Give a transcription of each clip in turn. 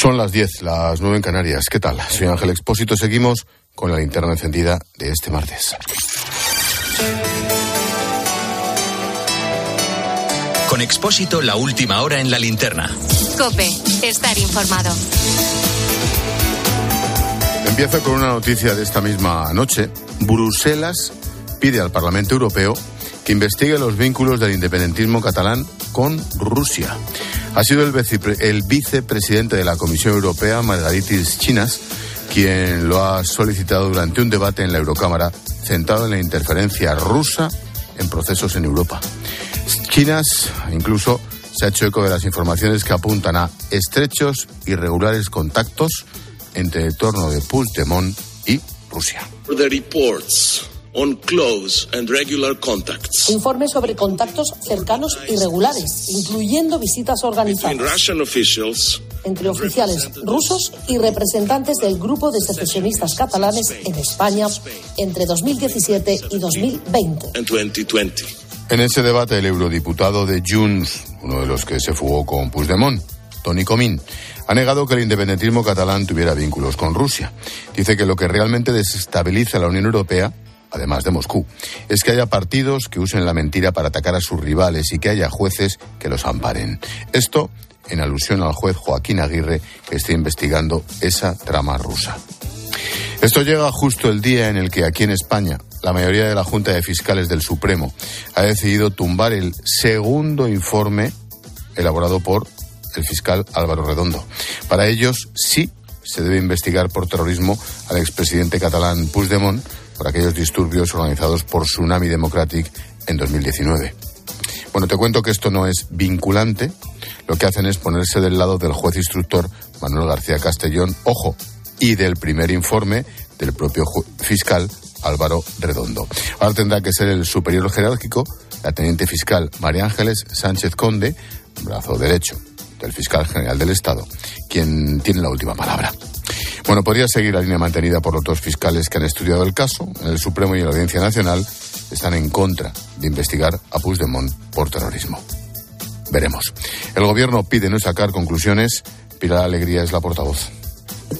Son las 10, las 9 en Canarias. ¿Qué tal? Soy Ángel Expósito. Seguimos con la linterna encendida de este martes. Con Expósito, la última hora en la linterna. Cope, estar informado. Empiezo con una noticia de esta misma noche. Bruselas pide al Parlamento Europeo que investigue los vínculos del independentismo catalán con Rusia. Ha sido el, vicepresidente de la Comisión Europea, Margaritis Chinas, quien lo ha solicitado durante un debate en la Eurocámara centrado en la interferencia rusa en procesos en Europa. Chinas incluso se ha hecho eco de las informaciones que apuntan a estrechos y regulares contactos entre el torno de Puigdemont y Rusia. On close and regular contacts. Informe sobre contactos cercanos y regulares, incluyendo visitas organizadas entre oficiales rusos y representantes del grupo de secesionistas catalanes en España entre 2017 y 2020. En ese debate, el eurodiputado de Junts, uno de los que se fugó con Puigdemont, Tony Comín, ha negado que el independentismo catalán tuviera vínculos con Rusia. Dice que lo que realmente desestabiliza a la Unión Europea además de Moscú, es que haya partidos que usen la mentira para atacar a sus rivales y que haya jueces que los amparen. Esto en alusión al juez Joaquín Aguirre que está investigando esa trama rusa. Esto llega justo el día en el que aquí en España la mayoría de la Junta de Fiscales del Supremo ha decidido tumbar el segundo informe elaborado por el fiscal Álvaro Redondo. Para ellos sí se debe investigar por terrorismo al expresidente catalán Puigdemont por aquellos disturbios organizados por Tsunami Democratic en 2019. Bueno, te cuento que esto no es vinculante. Lo que hacen es ponerse del lado del juez instructor Manuel García Castellón, ojo, y del primer informe del propio fiscal Álvaro Redondo. Ahora tendrá que ser el superior jerárquico, la teniente fiscal María Ángeles Sánchez Conde, brazo derecho del fiscal general del Estado, quien tiene la última palabra. Bueno, podría seguir la línea mantenida por los dos fiscales que han estudiado el caso. En el Supremo y en la Audiencia Nacional están en contra de investigar a Puigdemont por terrorismo. Veremos. El gobierno pide no sacar conclusiones. Pilar Alegría es la portavoz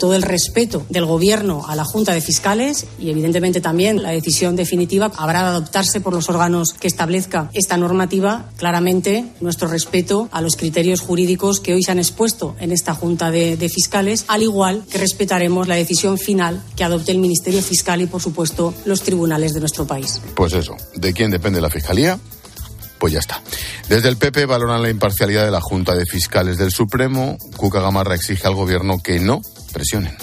todo el respeto del Gobierno a la Junta de Fiscales y, evidentemente, también la decisión definitiva habrá de adoptarse por los órganos que establezca esta normativa. Claramente, nuestro respeto a los criterios jurídicos que hoy se han expuesto en esta Junta de, Fiscales, al igual que respetaremos la decisión final que adopte el Ministerio Fiscal y, por supuesto, los tribunales de nuestro país. Pues eso, ¿de quién depende la Fiscalía? Pues ya está. Desde el PP valoran la imparcialidad de la Junta de Fiscales del Supremo. Cuca Gamarra exige al Gobierno que no presionen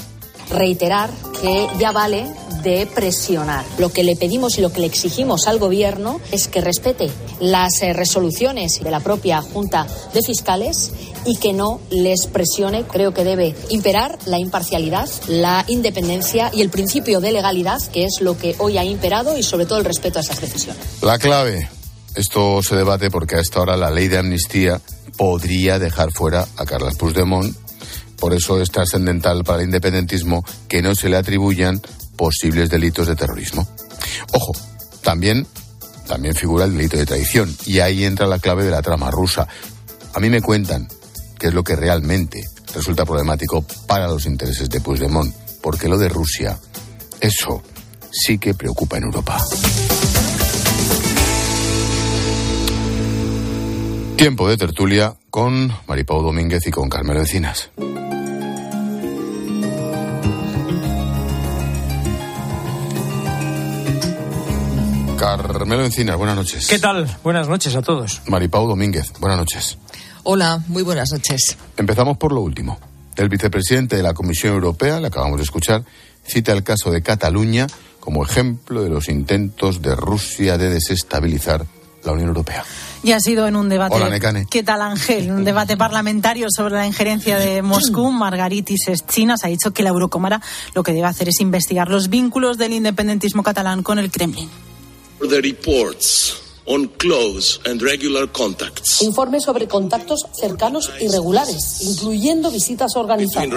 reiterar que ya vale de presionar. Lo que le pedimos y lo que le exigimos al Gobierno es que respete las eh, resoluciones de la propia Junta de Fiscales y que no les presione. Creo que debe imperar la imparcialidad, la independencia y el principio de legalidad, que es lo que hoy ha imperado y sobre todo el respeto a esas decisiones. La clave. Esto se debate porque a esta hora la ley de amnistía podría dejar fuera a Carlos Puigdemont por eso es trascendental para el independentismo que no se le atribuyan posibles delitos de terrorismo. Ojo, también, también figura el delito de traición y ahí entra la clave de la trama rusa. A mí me cuentan qué es lo que realmente resulta problemático para los intereses de Puigdemont, porque lo de Rusia, eso sí que preocupa en Europa. Tiempo de tertulia con Maripau Domínguez y con Carmelo Encinas. Carmelo Encina, buenas noches. ¿Qué tal? Buenas noches a todos. Maripau Domínguez, buenas noches. Hola, muy buenas noches. Empezamos por lo último. El vicepresidente de la Comisión Europea, le acabamos de escuchar, cita el caso de Cataluña como ejemplo de los intentos de Rusia de desestabilizar la Unión Europea. Y ha sido en un debate. Hola, ¿Qué tal, Ángel? Un debate parlamentario sobre la injerencia de Moscú. Margaritis Chinas ha dicho que la Eurocámara lo que debe hacer es investigar los vínculos del independentismo catalán con el Kremlin. Informe sobre contactos cercanos y regulares, incluyendo visitas organizadas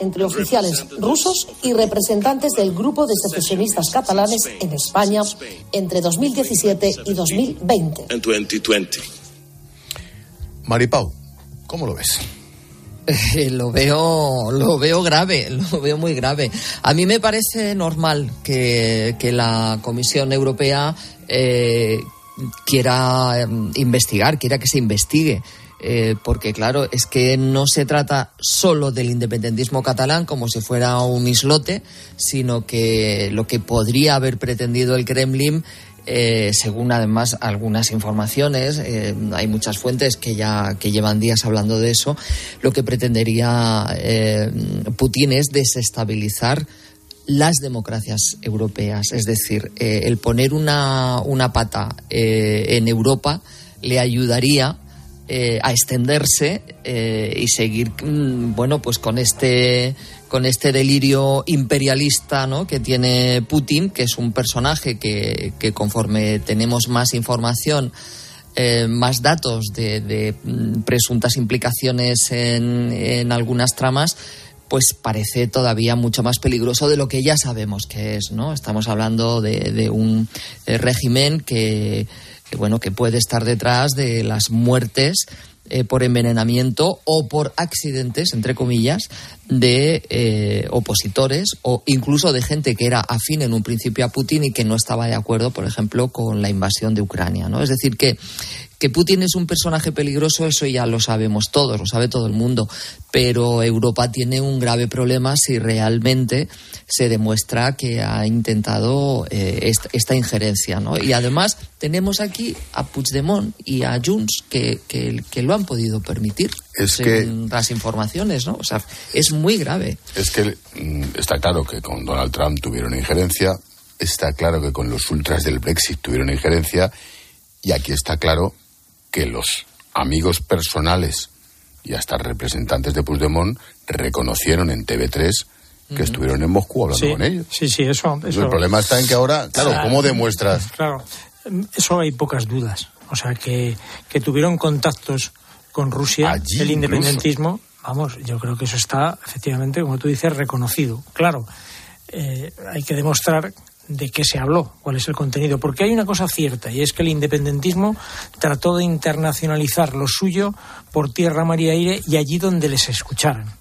entre oficiales rusos y representantes del grupo de secesionistas catalanes en España entre 2017 y 2020. Maripau, ¿cómo lo ves? lo veo, lo veo grave, lo veo muy grave. A mí me parece normal que, la Comisión Europea eh, quiera em, investigar, quiera que se investigue. Eh, porque claro, es que no se trata solo del independentismo catalán como si fuera un islote, sino que lo que podría haber pretendido el Kremlin eh, según además algunas informaciones, eh, hay muchas fuentes que ya que llevan días hablando de eso, lo que pretendería eh, Putin es desestabilizar las democracias europeas, es decir, el poner una, una pata en Europa le ayudaría a extenderse y seguir, mm, bueno, pues con este con este delirio imperialista ¿no? que tiene Putin, que es un personaje que, conforme tenemos más información, eh, más datos de, mm, presuntas implicaciones en, algunas tramas, pues parece todavía mucho más peligroso de lo que ya sabemos que es, ¿no? Estamos hablando de, un eh, régimen que, que, bueno, que puede estar detrás de las muertes eh, por envenenamiento o por accidentes, entre comillas, de eh, opositores o incluso de gente que era afín en un principio a Putin y que no estaba de acuerdo, por ejemplo, con la invasión de Ucrania. ¿no? Es decir, que, que Putin es un personaje peligroso, eso ya lo sabemos todos, lo sabe todo el mundo, pero Europa tiene un grave problema si realmente se demuestra que ha intentado eh, esta, injerencia. ¿no? Y además tenemos aquí a Puigdemont y a Junts que, que, lo han podido permitir. Es que las informaciones, ¿no? O sea, es muy grave. Es que mm, está claro que con Donald Trump tuvieron injerencia, está claro que con los ultras del Brexit tuvieron injerencia y aquí está claro que los amigos personales y hasta representantes de Puigdemont reconocieron en TV3 que estuvieron en Moscú hablando con ellos. Sí, sí, eso, El problema está en que ahora, claro, ¿cómo demuestras? Claro, eso hay pocas dudas. O sea, que, que tuvieron contactos con Rusia, el independentismo, vamos, yo creo que eso está efectivamente, como tú dices, reconocido. Claro, eh, hay que demostrar de qué se habló, cuál es el contenido, porque hay una cosa cierta y es que el independentismo trató de internacionalizar lo suyo por tierra, mar y aire y allí donde les escucharan.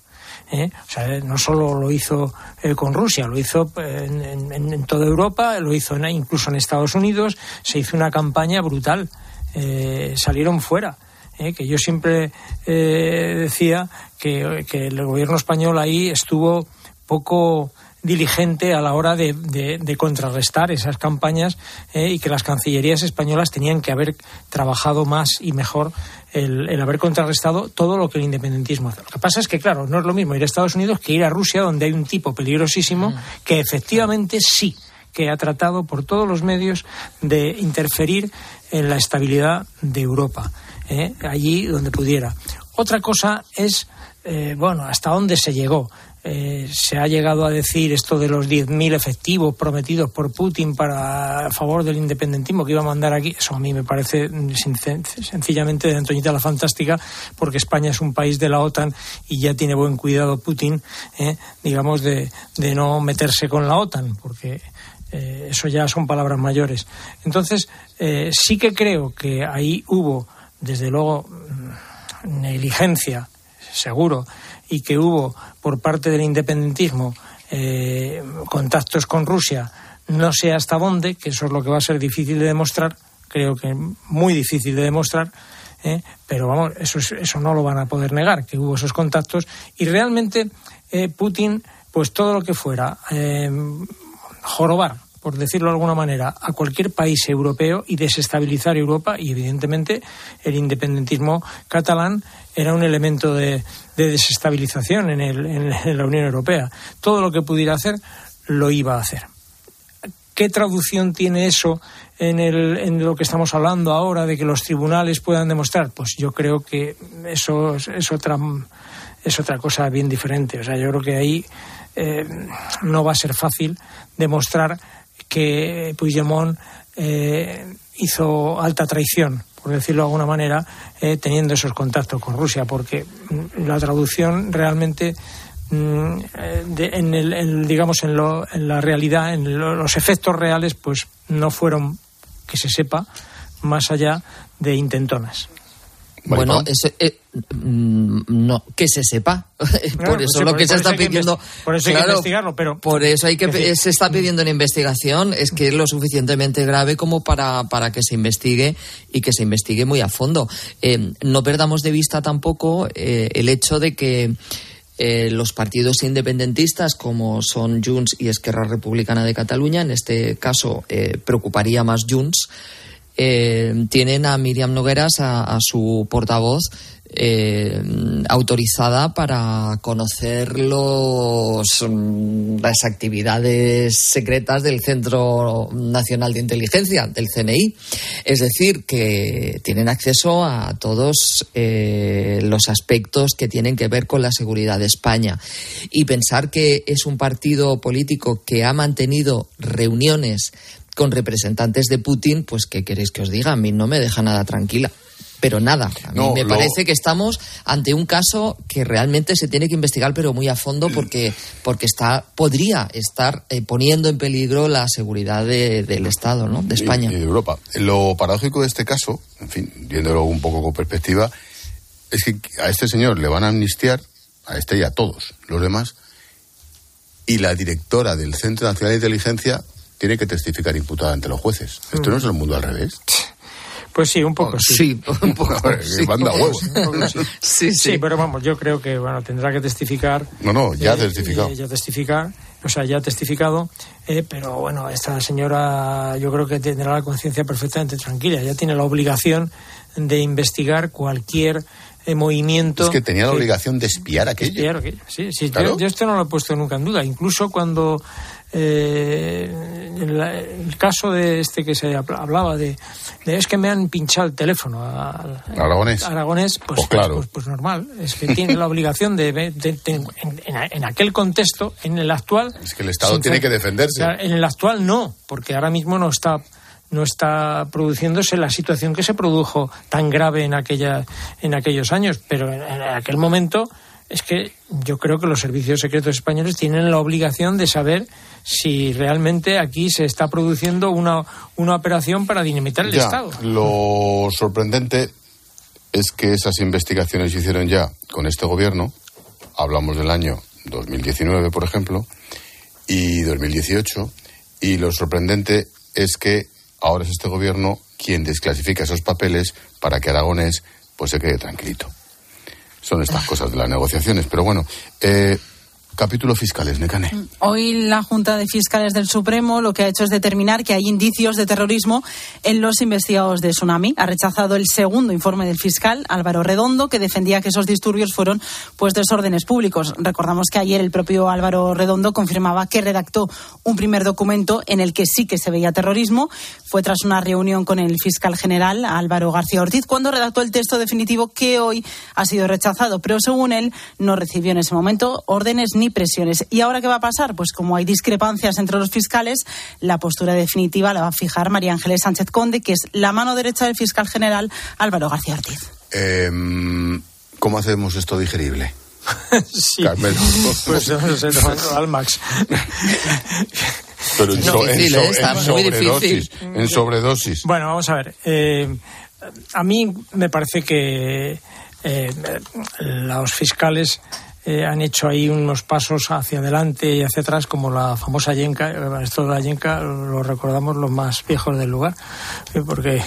¿eh? O sea, no solo lo hizo eh, con Rusia, lo hizo en, toda Europa, lo hizo incluso en Estados Unidos, se hizo una campaña brutal, eh, salieron fuera. que yo siempre decía que, que el gobierno español ahí estuvo poco diligente a la hora de, de, contrarrestar esas campañas eh, y que las cancillerías españolas tenían que haber trabajado más y mejor el, el, haber contrarrestado todo lo que el independentismo hace. Lo que pasa es que, claro, no es lo mismo ir a Estados Unidos que ir a Rusia, donde hay un tipo peligrosísimo que efectivamente sí que ha tratado por todos los medios de interferir en la estabilidad de Europa, eh, allí donde pudiera. Otra cosa es, eh, bueno, hasta dónde se llegó. Eh, se ha llegado a decir esto de los 10.000 efectivos prometidos por Putin para a favor del independentismo que iba a mandar aquí. Eso a mí me parece sencillamente de Antoñita la Fantástica, porque España es un país de la OTAN y ya tiene buen cuidado Putin, eh, digamos, de, no meterse con la OTAN, porque eh, eso ya son palabras mayores. Entonces, sí que creo que ahí hubo, desde luego, mm, negligencia, seguro, y que hubo por parte del independentismo eh, contactos con Rusia, no sé hasta dónde, que eso es lo que va a ser difícil de demostrar, creo que muy difícil de demostrar, eh, pero vamos, eso, eso no lo van a poder negar, que hubo esos contactos. Y realmente eh, Putin, pues todo lo que fuera, jorobar por decirlo de alguna manera, a cualquier país europeo y desestabilizar Europa y evidentemente el independentismo catalán era un elemento de, desestabilización en, en, la Unión Europea. Todo lo que pudiera hacer lo iba a hacer. ¿Qué traducción tiene eso en, el, en, lo que estamos hablando ahora de que los tribunales puedan demostrar? Pues yo creo que eso es otra, es otra cosa bien diferente. O sea, yo creo que ahí eh, no va a ser fácil demostrar que Puigdemont eh, hizo alta traición, por decirlo de alguna manera, eh, teniendo esos contactos con Rusia, porque mm, la traducción realmente mm, en el, digamos en, lo, en, la realidad, en los efectos reales, pues no fueron, que se sepa, más allá de intentonas. Bueno, eh, mm, no, que se sepa. por eso lo que se está pidiendo. Por eso hay que investigarlo, pero. Por eso hay que, se está pidiendo una investigación. Es que es lo suficientemente grave como para, para que se investigue y que se investigue muy a fondo. Eh, no perdamos de vista tampoco eh, el hecho de que. los partidos independentistas como son Junts y Esquerra Republicana de Cataluña, en este caso preocuparía más Junts, eh, tienen a Miriam Nogueras, a, su portavoz, eh, autorizada para conocer mm, las actividades secretas del Centro Nacional de Inteligencia, del CNI. Es decir, que tienen acceso a todos eh, los aspectos que tienen que ver con la seguridad de España. Y pensar que es un partido político que ha mantenido reuniones con representantes de Putin, pues ¿qué queréis que os diga? A mí no me deja nada tranquila. Pero nada, a mí me parece que estamos ante un caso que realmente se tiene que investigar, pero muy a fondo, porque, porque está, podría estar eh, poniendo en peligro la seguridad del Estado, ¿no? De España. Y, de Europa. Lo paradójico de este caso, en fin, viéndolo un poco con perspectiva, es que a este señor le van a amnistiar, a este y a todos los demás, y la directora del Centro Nacional de Inteligencia tiene que testificar imputada ante los jueces. ¿Esto no es el mundo al revés? Pues sí, un poco sí. Sí, un poco. sí, manda huevos. sí. sí, pero vamos, yo creo que bueno tendrá que testificar. No, no, ya ha eh, testificado. ya testificar, o sea, ya ha testificado, eh, pero bueno, esta señora yo creo que tendrá la conciencia perfectamente tranquila, ya tiene la obligación de investigar cualquier eh, movimiento. Es que tenía la obligación de espiar aquello. Espiar aquello. Sí, sí, yo, esto no lo he puesto nunca en duda. Incluso cuando eh, el, caso de este que se hablaba de, es que me han pinchado el teléfono a, Aragonés. Aragonés pues, pues, claro. Pues, pues, normal es que tiene la obligación de, en, aquel contexto en el actual es que el Estado tiene que defenderse en el actual no porque ahora mismo no está no está produciéndose la situación que se produjo tan grave en aquella en aquellos años pero en aquel momento es que yo creo que los servicios secretos españoles tienen la obligación de saber si realmente aquí se está produciendo una, una operación para dinamitar el Estado. Lo sorprendente es que esas investigaciones se hicieron ya con este gobierno, hablamos del año 2019, por ejemplo, y 2018, y lo sorprendente es que ahora es este gobierno quien desclasifica esos papeles para que Aragonés pues se quede tranquilito son estas cosas de las negociaciones. Pero bueno, eh, Capítulo fiscales, Necane. Hoy la Junta de Fiscales del Supremo lo que ha hecho es determinar que hay indicios de terrorismo en los investigados de Tsunami. Ha rechazado el segundo informe del fiscal, Álvaro Redondo, que defendía que esos disturbios fueron pues desórdenes públicos. Recordamos que ayer el propio Álvaro Redondo confirmaba que redactó un primer documento en el que sí que se veía terrorismo. Fue tras una reunión con el fiscal general, Álvaro García Ortiz, cuando redactó el texto definitivo que hoy ha sido rechazado. Pero según él, no recibió en ese momento órdenes ni presiones. ¿Y ahora qué va a pasar? Pues como hay discrepancias entre los fiscales, la postura definitiva la va a fijar María Ángeles Sánchez Conde, que es la mano derecha del fiscal general Álvaro García Ortiz. Em, ¿Cómo hacemos esto digerible? sí. Carmelo. Pues no sé, al Max. Pero en, sobredosis, en sobredosis. Bueno, vamos a ver. Eh, a mí me parece que eh, los fiscales eh, han hecho ahí unos pasos hacia adelante y hacia atrás, como la famosa Yenka. Esto de la Yenka lo recordamos los más viejos del lugar, eh, porque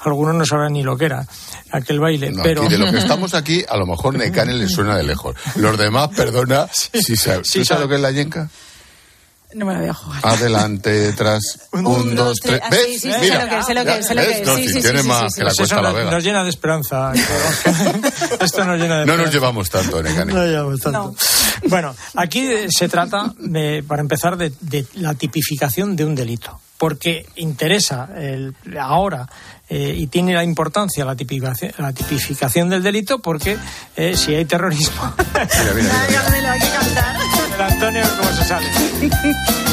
algunos no sabrán ni lo que era aquel baile. pero de lo que estamos aquí, a lo mejor Necane le suena de lejos. Los demás, perdona, si sabes, lo que es la Yenka? No me la voy a jugar. Adelante, detrás. Un, dos, tres. ¿Ves? Sí, sí, Mira, sé lo que, sé lo que, sé lo que. No, sí, sí, tiene sí, más que la cuesta la vega. Nos llena de esperanza. Esto nos llena de No nos llevamos tanto, Necani. No nos llevamos tanto. Bueno, aquí se trata, de, para empezar, de, de la tipificación de un delito. Porque interesa el, ahora eh, y tiene la importancia la tipificación, la tipificación del delito porque eh, si hay terrorismo. mira, mira, mira. El Antonio, ¿cómo se sale?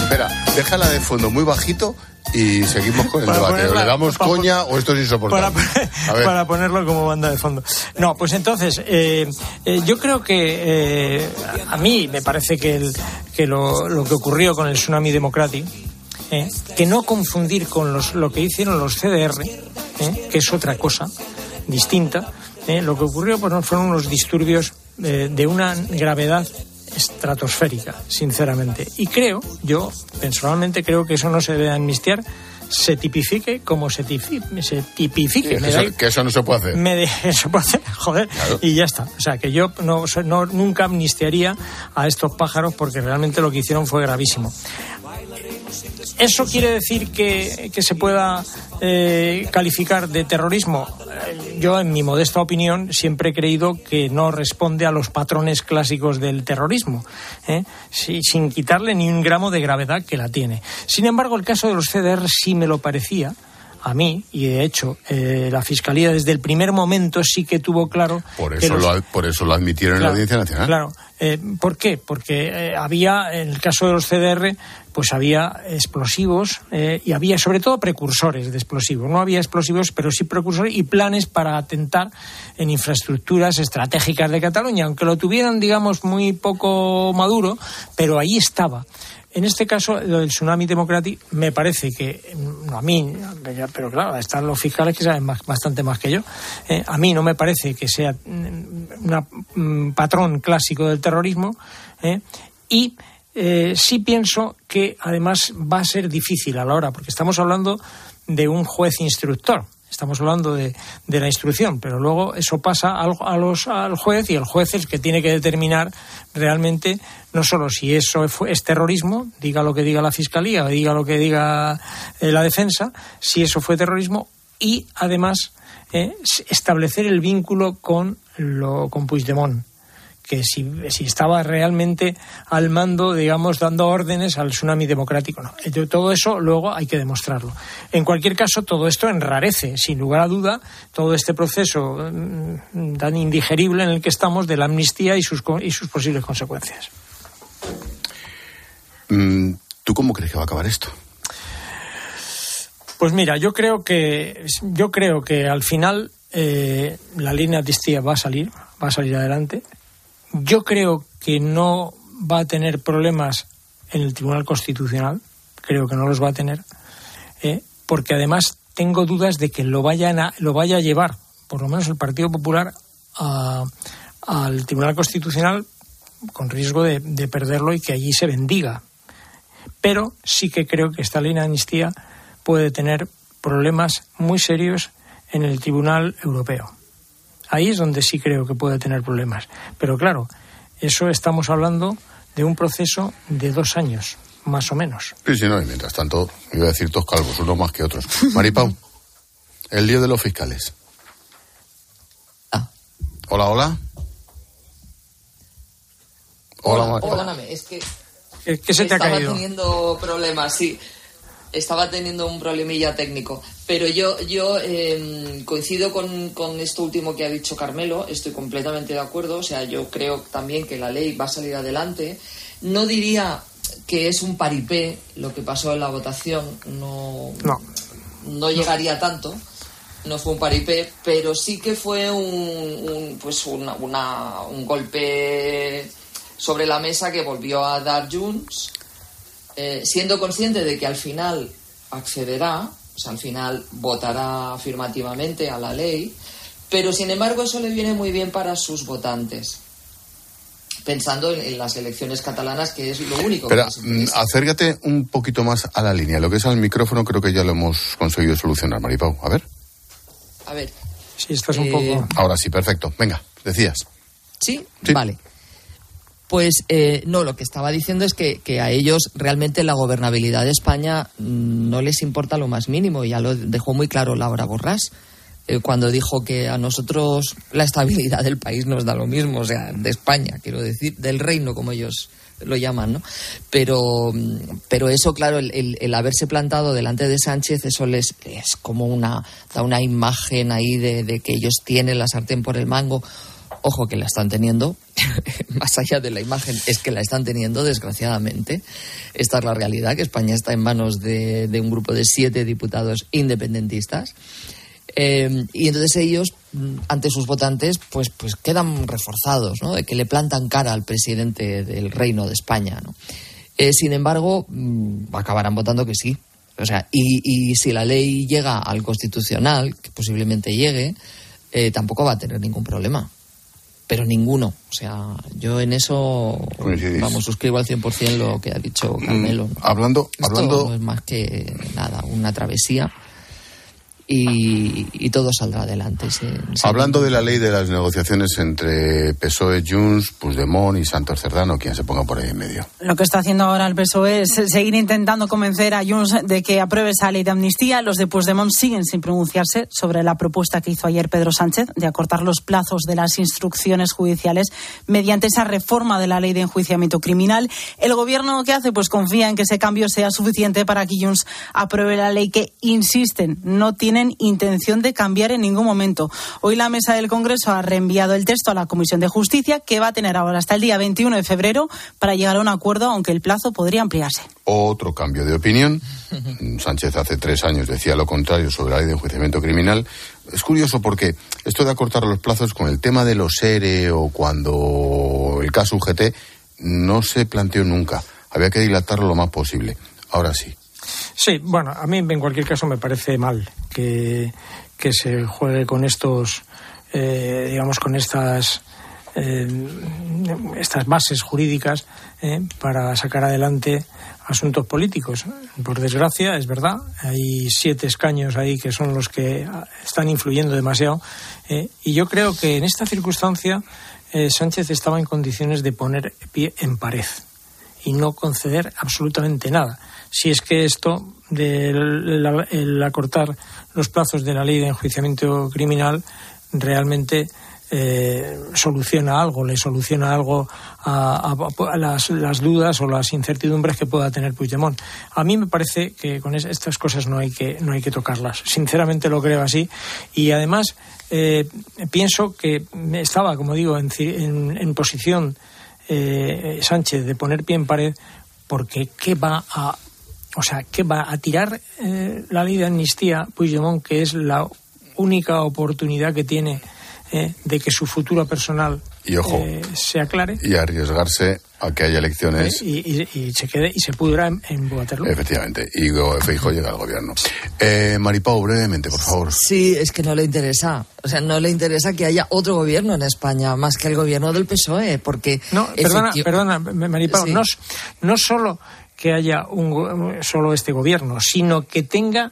Espera, déjala de fondo muy bajito y seguimos con el debate. ¿O le damos coña o esto es insoportable? Para, ponerlo como banda de fondo. No, pues entonces, eh, eh, yo creo que eh, a mí me parece que, el, que lo, lo, que ocurrió con el Tsunami Democratic, que no confundir con los, lo que hicieron los CDR, que es otra cosa distinta, Eh, lo que ocurrió pues, fueron unos disturbios eh, de una gravedad estratosférica, sinceramente. Y creo, yo personalmente creo que eso no se debe amnistiar, se tipifique como se, se tipifique. que, eso, no se puede hacer. Me eso puede hacer, joder, y ya está. O sea, que yo no, no, nunca amnistiaría a estos pájaros porque realmente lo que hicieron fue gravísimo. ¿Eso quiere decir que, se pueda eh, calificar de terrorismo? Yo, en mi modesta opinión, siempre he creído que no responde a los patrones clásicos del terrorismo, ¿eh? sin quitarle ni un gramo de gravedad que la tiene. Sin embargo, el caso de los CDR sí me lo parecía a mí, y de hecho eh, la Fiscalía desde el primer momento sí que tuvo claro... Por eso, lo, por eso lo admitieron en la Audiencia Nacional. Claro. Eh, ¿Por qué? Porque eh, había, en el caso de los CDR, pues había explosivos y había sobre todo precursores de explosivos. No había explosivos, pero sí precursores y planes para atentar en infraestructuras estratégicas de Cataluña, aunque lo tuvieran, digamos, muy poco maduro, pero ahí estaba. En este caso, lo del tsunami democrático, me parece que, a mí, pero claro, están los fiscales que saben bastante más que yo, eh, a mí no me parece que sea un patrón clásico del terrorismo eh, y eh, sí pienso que además va a ser difícil a la hora, porque estamos hablando de un juez instructor. Estamos hablando de, la instrucción, pero luego eso pasa al, juez y el juez es el que tiene que determinar realmente no solo si eso es terrorismo, diga lo que diga la fiscalía o diga lo que diga eh, la defensa, si eso fue terrorismo y además eh, establecer el vínculo con, lo, con Puigdemont que si, estaba realmente al mando, digamos, dando órdenes al tsunami democrático. No. Todo eso luego hay que demostrarlo. En cualquier caso, todo esto enrarece, sin lugar a duda, todo este proceso mm, tan indigerible en el que estamos de la amnistía y sus, y sus posibles consecuencias. Mm, ¿Tú cómo crees que va a acabar esto? Pues mira, yo creo que yo creo que al final eh, la línea de amnistía va a salir, va a salir adelante. Yo creo que no va a tener problemas en el Tribunal Constitucional, creo que no los va a tener, eh, porque además tengo dudas de que lo, vayan a, lo vaya a llevar, por lo menos el Partido Popular, al Tribunal Constitucional con riesgo de, perderlo y que allí se bendiga. Pero sí que creo que esta ley de amnistía puede tener problemas muy serios en el Tribunal Europeo. Ahí es donde sí creo que puede tener problemas. Pero claro, eso estamos hablando de un proceso de dos años, más o menos. Sí, sí, no, y mientras tanto, iba a decir dos calvos, uno más que otros. Maripau, el lío de los fiscales. Ah. Hola, hola. Hola, Perdóname, es que. ¿Qué se te ha caído? Estaba teniendo problemas, sí estaba teniendo un problemilla técnico. Pero yo, yo em, coincido con, con, esto último que ha dicho Carmelo, estoy completamente de acuerdo. O sea, yo creo también que la ley va a salir adelante. No diría que es un paripé lo que pasó en la votación, no, no. llegaría tanto. No fue un paripé, pero sí que fue un, pues una, un golpe sobre la mesa que volvió a dar Junts eh, siendo consciente de que al final accederá, o sea, al final votará afirmativamente a la ley, pero sin embargo eso le viene muy bien para sus votantes pensando en, las elecciones catalanas, que es lo único Pero, mm, acércate un poquito más a la línea. Lo que es al micrófono creo que ya lo hemos conseguido solucionar, Maripau. A ver. A ver. Sí, estás un poco... Eh, Ahora sí, perfecto. Venga, decías. ¿Sí? ¿Sí? Vale. Pues eh, no, lo que estaba diciendo es que, a ellos realmente la gobernabilidad de España mm, no les importa lo más mínimo. Ya lo dejó muy claro Laura Borrás eh, cuando dijo que a nosotros la estabilidad del país nos da lo mismo, o sea, de España, quiero decir, del reino como ellos lo llaman, ¿no? Pero, mm, pero eso, claro, el, haberse plantado delante de Sánchez, eso les es como una, da una imagen ahí de, de que ellos tienen la sartén por el mango Ojo que la están teniendo, más allá de la imagen, es que la están teniendo, desgraciadamente. Esta es la realidad, que España está en manos de, un grupo de siete diputados independentistas. Eh, y entonces ellos, mm, ante sus votantes, pues, pues quedan reforzados. De que le plantan cara al presidente del Reino de España. Eh, sin embargo, mm, acabarán votando que sí. O sea, y, y si la ley llega al Constitucional, que posiblemente llegue, eh, tampoco va a tener ningún problema. Pero ninguno. O sea, yo en eso, vamos, suscribo al 100% lo que ha dicho mm, Carmelo. Hablando, hablando... No es más que nada, una travesía y, todo saldrá adelante. Hablando de la ley de las negociaciones entre PSOE, Junts, Puigdemont y Santos Cerdano, quien se ponga por ahí en medio. Lo que está haciendo ahora el PSOE es seguir intentando convencer a Junts de que apruebe esa ley de amnistía. Los de Puigdemont siguen sin pronunciarse sobre la propuesta que hizo ayer Pedro Sánchez de acortar los plazos de las instrucciones judiciales mediante esa reforma de la ley de enjuiciamiento criminal. El gobierno que hace pues confía en que ese cambio sea suficiente para que Junts apruebe la ley que insisten no tiene tienen intención de cambiar en ningún momento. Hoy la mesa del Congreso ha reenviado el texto a la Comisión de Justicia, que va a tener ahora hasta el día 21 de febrero para llegar a un acuerdo, aunque el plazo podría ampliarse. Otro cambio de opinión. Sánchez hace tres años decía lo contrario sobre la ley de enjuiciamiento criminal. Es curioso porque esto de acortar los plazos con el tema de los ERE o cuando el caso UGT no se planteó nunca. Había que dilatarlo lo más posible. Ahora sí. Sí, bueno, a mí en cualquier caso me parece mal que, se juegue con estos, eh, digamos, con estas, eh, estas bases jurídicas eh, para sacar adelante asuntos políticos. Por desgracia, es verdad, hay siete escaños ahí que son los que están influyendo demasiado. y yo creo que en esta circunstancia Sánchez estaba en condiciones de poner pie en pared y no conceder absolutamente nada si es que esto de el, acortar los plazos de la ley de enjuiciamiento criminal realmente eh, soluciona algo, le soluciona algo a, las, dudas o las incertidumbres que pueda tener Puigdemont. A mí me parece que con estas cosas no hay que, no hay que tocarlas. Sinceramente lo creo así. Y además eh, pienso que estaba, como digo, en, en, posición eh, Sánchez de poner pie en pared porque ¿qué va a o sea, que va a tirar eh, la ley de amnistía Puigdemont, que es la única oportunidad que tiene eh, de que su futuro personal eh, se aclare. Y arriesgarse a que haya elecciones. Y, se quede y se pudra en, en Efectivamente. Y Feijo llega al gobierno. Eh, Maripau, brevemente, por favor. Sí, es que no le interesa. O sea, no le interesa que haya otro gobierno en España más que el gobierno del PSOE, porque. No, perdona, perdona, Maripau, no, no solo que haya un, solo este gobierno, sino que tenga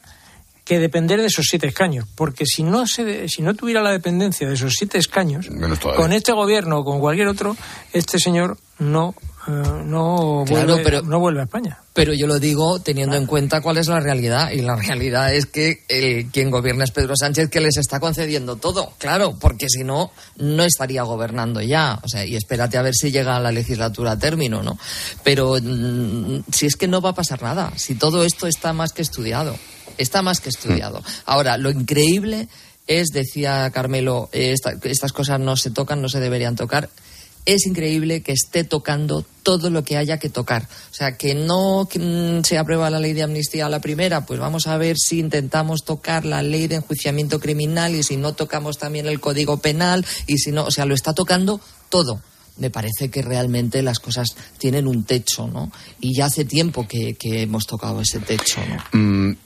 que depender de esos siete escaños, porque si no se, si no tuviera la dependencia de esos siete escaños, con este gobierno o con cualquier otro, este señor no eh, no, vuelve, no vuelve a España. Pero yo lo digo teniendo en cuenta cuál es la realidad. Y la realidad es que el, quien gobierna es Pedro Sánchez, que les está concediendo todo. Claro, porque si no, no estaría gobernando ya. O sea, y espérate a ver si llega la legislatura a término, ¿no? Pero mm, si es que no va a pasar nada, si todo esto está más que estudiado. Está más que estudiado. Ahora, lo increíble es, decía Carmelo, estas cosas no se tocan, no se deberían tocar es increíble que esté tocando todo lo que haya que tocar. O sea, que no mm, se aprueba la ley de amnistía a la primera, pues vamos a ver si intentamos tocar la ley de enjuiciamiento criminal y si no tocamos también el código penal y si no, o sea, lo está tocando todo. Me parece que realmente las cosas tienen un techo, ¿no? Y ya hace tiempo que, hemos tocado ese techo, ¿no? Mm,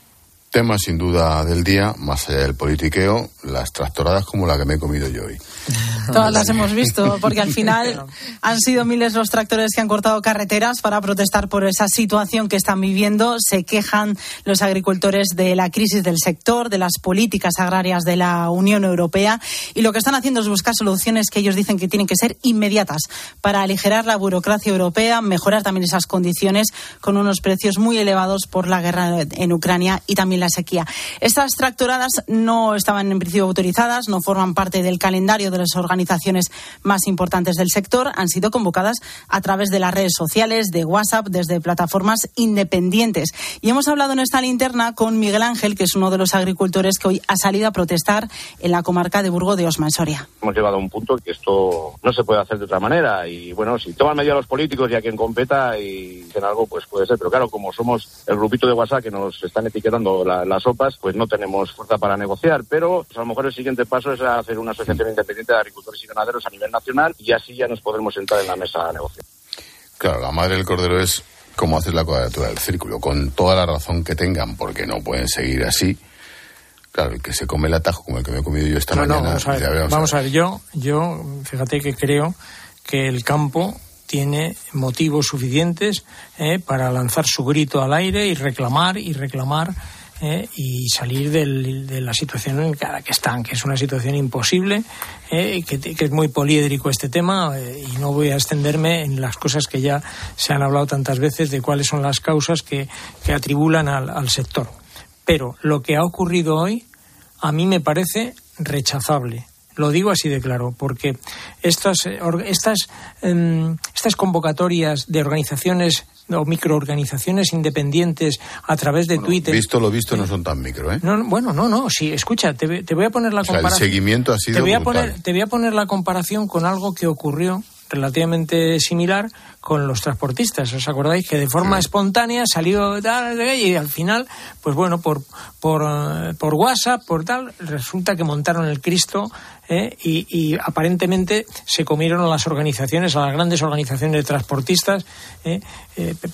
tema sin duda del día, más allá del politiqueo, las tractoradas como la que me he comido yo hoy. Todas las hemos visto, porque al final han sido miles los tractores que han cortado carreteras para protestar por esa situación que están viviendo. Se quejan los agricultores de la crisis del sector, de las políticas agrarias de la Unión Europea y lo que están haciendo es buscar soluciones que ellos dicen que tienen que ser inmediatas para aligerar la burocracia europea, mejorar también esas condiciones con unos precios muy elevados por la guerra en Ucrania y también la sequía. Estas tractoradas no estaban en principio autorizadas, no forman parte del calendario de las organizaciones más importantes del sector, han sido convocadas a través de las redes sociales, de WhatsApp, desde plataformas independientes. Y hemos hablado en esta linterna con Miguel Ángel, que es uno de los agricultores que hoy ha salido a protestar en la comarca de Burgo de Osma, Soria. Hemos llegado a un punto que esto no se puede hacer de otra manera y bueno, si toman medida los políticos y a quien competa y dicen algo, pues puede ser. Pero claro, como somos el grupito de WhatsApp que nos están etiquetando las sopas, pues no tenemos fuerza para negociar. Pero pues, a lo mejor el siguiente paso es hacer una asociación independiente de agricultores y ganaderos a nivel nacional y así ya nos podremos sentar en la mesa a negociar. Claro, la madre del cordero es como hacer la cuadratura del círculo, con toda la razón que tengan, porque no pueden seguir así. Claro, el que se come el atajo como el que me he comido yo esta mañana. vamos, a ver, Yo, yo, fíjate que creo que el campo tiene motivos suficientes eh, para lanzar su grito al aire y reclamar y reclamar eh, y salir de la situación en la que están, que es una situación imposible, eh, que, es muy poliédrico este tema y no voy a extenderme en las cosas que ya se han hablado tantas veces de cuáles son las causas que, que atribulan al, al sector. Pero lo que ha ocurrido hoy a mí me parece rechazable. Lo digo así de claro, porque estas, eh, estas, em, estas convocatorias de organizaciones o microorganizaciones independientes a través de Twitter. Visto lo visto, no son tan micro, ¿eh? No, bueno, no, no. Sí, escucha, te, voy a poner la comparación. el seguimiento ha sido. Te voy, a poner, te voy a poner la comparación con algo que ocurrió relativamente similar con los transportistas. ¿Os acordáis que de forma espontánea salió tal y al final, pues bueno, por, por, eh, por WhatsApp, por tal, resulta que montaron el Cristo eh, y, aparentemente se comieron a las organizaciones, a las grandes organizaciones de transportistas, eh,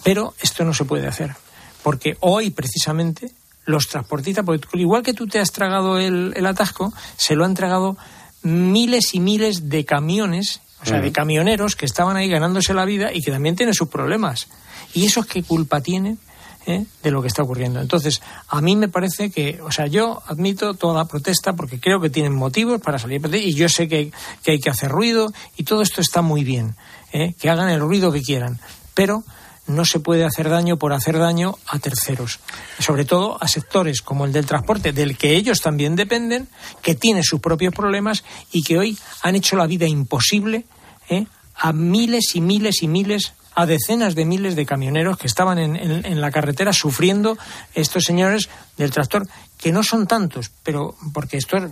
pero esto no se puede hacer. Porque hoy, precisamente, los transportistas, igual que tú te has tragado el, el atasco, se lo han tragado miles y miles de camiones o sea, de camioneros que estaban ahí ganándose la vida y que también tienen sus problemas. ¿Y esos qué culpa tienen? Eh, de lo que está ocurriendo. Entonces, a mí me parece que, o sea, yo admito toda la protesta porque creo que tienen motivos para salir y yo sé que, hay que hacer ruido y todo esto está muy bien, eh, que hagan el ruido que quieran, pero no se puede hacer daño por hacer daño a terceros, sobre todo a sectores como el del transporte, del que ellos también dependen, que tiene sus propios problemas y que hoy han hecho la vida imposible ¿eh? a miles y miles y miles a decenas de miles de camioneros que estaban en, la carretera sufriendo estos señores del tractor, que no son tantos, pero porque estos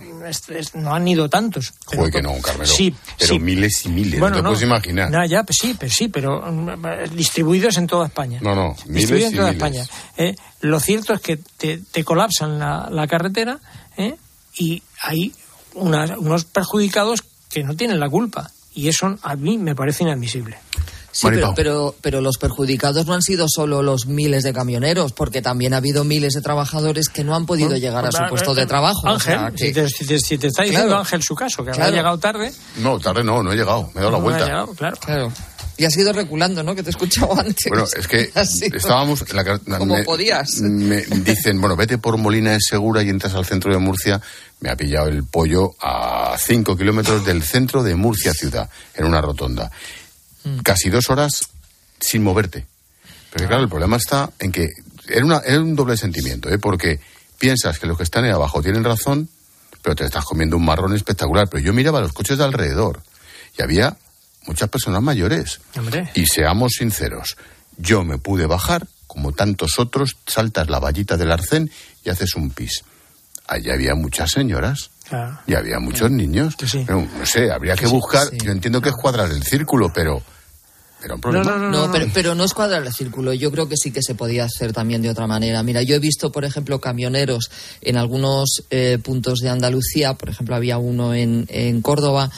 no han ido tantos. Pero, que no, Carmelo. Sí, pero miles y miles, no te puedes imaginar. ya, pues sí, pero sí, pero mm, distribuidos en toda España. No, no, miles distribuidos en toda España. ¿eh? lo cierto es que te, colapsan la, carretera ¿eh? y hay unos perjudicados que no tienen la culpa. Y eso a mí me parece inadmisible. Sí, pero, pero, los perjudicados no han sido solo los miles de camioneros, porque también ha habido miles de trabajadores que no han podido llegar a su puesto de trabajo. Ángel, si, te, está diciendo Ángel su caso, que ha llegado tarde. No, tarde no, no he llegado, me he dado la vuelta. Llegado, claro. claro. Y has ido reculando, ¿no? Que te he escuchado antes. Bueno, es que estábamos... En la, Como podías. Me dicen, bueno, vete por Molina es segura y entras al centro de Murcia. Me ha pillado el pollo a 5 kilómetros del centro de Murcia ciudad, en una rotonda. Mm. casi dos horas sin moverte. Pero claro, el problema está en que era, una, era un doble sentimiento, ¿eh? porque piensas que los que están ahí abajo tienen razón, pero te estás comiendo un marrón espectacular. Pero yo miraba los coches de alrededor y había muchas personas mayores. Y seamos sinceros, yo me pude bajar, como tantos otros, saltas la vallita del arcén y haces un pis. Allí había muchas señoras y había muchos niños. no sé, habría que buscar. Yo entiendo que es cuadrar el círculo, pero. Pero, no, pero, no es cuadrar el círculo. Yo creo que sí que se podía hacer también de otra manera. Mira, yo he visto, por ejemplo, camioneros en algunos eh, puntos de Andalucía. Por ejemplo, había uno en, en Córdoba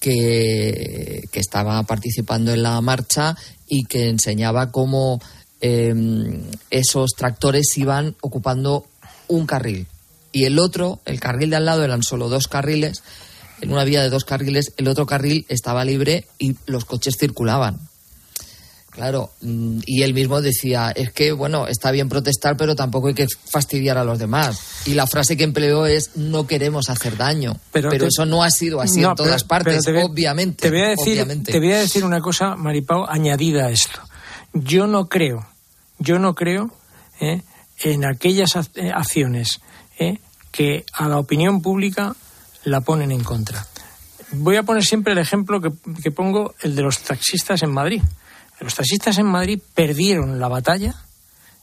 que, que, estaba participando en la marcha y que enseñaba cómo em, esos tractores iban ocupando un carril y el otro, el carril de al lado eran solo dos carriles, en una vía de dos carriles, el otro carril estaba libre y los coches circulaban. Claro, mm, y él mismo decía, es que, bueno, está bien protestar, pero tampoco hay que fastidiar a los demás. Y la frase que empleó es, no queremos hacer daño. Pero, eso no ha sido así en todas partes, obviamente. Te voy, a decir, te voy a decir una cosa, Maripao, añadida a esto. Yo no creo, yo no creo eh, en aquellas eh, acciones ¿eh? que a la opinión pública la ponen en contra. Voy a poner siempre el ejemplo que, pongo, el de los taxistas en Madrid. Los taxistas en Madrid perdieron la batalla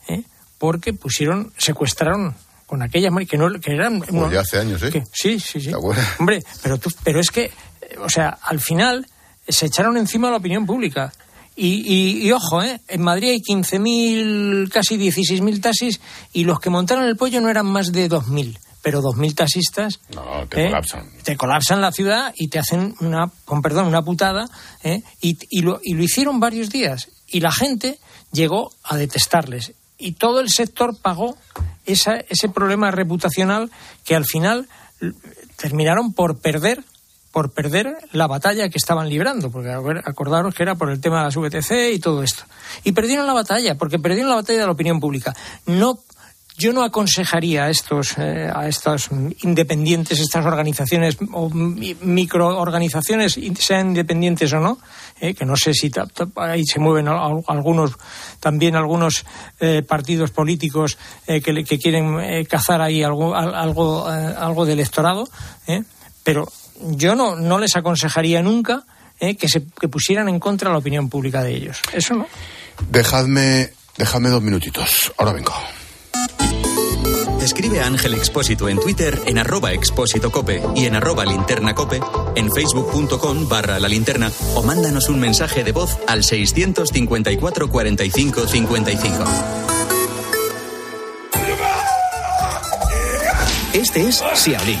¿eh? porque pusieron, secuestraron con aquellas que no que eran ya hace años ¿eh? sí sí sí hombre pero pero es que o sea al final se echaron encima la opinión pública y, ojo, ¿eh? en Madrid hay 15.000, casi 16.000 taxis y los que montaron el pollo no eran más de 2.000. Pero 2.000 taxistas no, te ¿eh? colapsan. Te colapsan la ciudad y te hacen una, con perdón, una putada. ¿eh? Y, y, lo, y lo hicieron varios días. Y la gente llegó a detestarles. Y todo el sector pagó ese problema reputacional que al final terminaron por perder por perder la batalla que estaban librando, porque acordaros que era por el tema de las VTC y todo esto. Y perdieron la batalla, porque perdieron la batalla de la opinión pública. No yo no aconsejaría a estos, eh, a estos independientes, estas organizaciones o microorganizaciones, sean independientes o no, eh, que no sé si ahí se mueven algunos, también algunos eh, partidos políticos que, que, quieren cazar ahí algo, algo, algo de electorado, pero yo no, no les aconsejaría nunca que se que pusieran en contra la opinión pública de ellos. Eso no. Dejadme, dejadme dos minutitos. Ahora vengo. Escribe a Ángel Expósito en Twitter en arroba expósito cope y en arroba linterna cope, en facebook.com barra la linterna o mándanos un mensaje de voz al 654 45 55. Este es Xiaolin,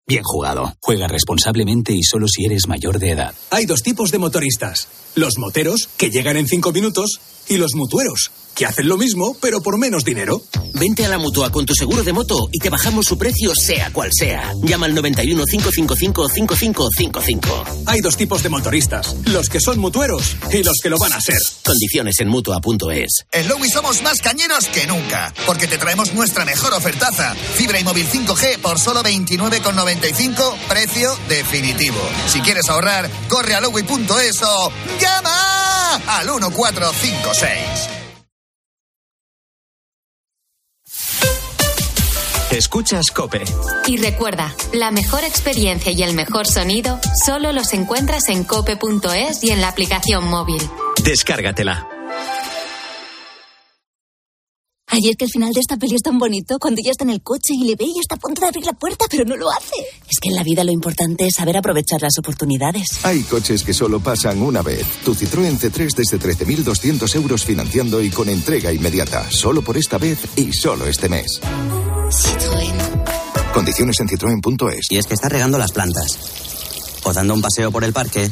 bien jugado. Juega responsablemente y solo si eres mayor de edad. Hay dos tipos de motoristas. Los moteros, que llegan en cinco minutos, y los mutueros que hacen lo mismo, pero por menos dinero. Vente a la mutua con tu seguro de moto y te bajamos su precio, sea cual sea. Llama al 91 555 5555. Hay dos tipos de motoristas: los que son mutueros y los que lo van a ser. Condiciones en mutua.es. En Lowy somos más cañeros que nunca, porque te traemos nuestra mejor ofertaza: fibra y móvil 5G por solo 29,95, precio definitivo. Si quieres ahorrar, corre a lowy.es o llama al 1456. Escuchas Cope. Y recuerda, la mejor experiencia y el mejor sonido solo los encuentras en cope.es y en la aplicación móvil. Descárgatela. Ay, es que el final de esta peli es tan bonito cuando ya está en el coche y le ve y está a punto de abrir la puerta, pero no lo hace. Es que en la vida lo importante es saber aprovechar las oportunidades. Hay coches que solo pasan una vez. Tu Citroën C3 desde 13.200 euros financiando y con entrega inmediata. Solo por esta vez y solo este mes. Citroën. Condiciones en citroen.es. Y es que estás regando las plantas. O dando un paseo por el parque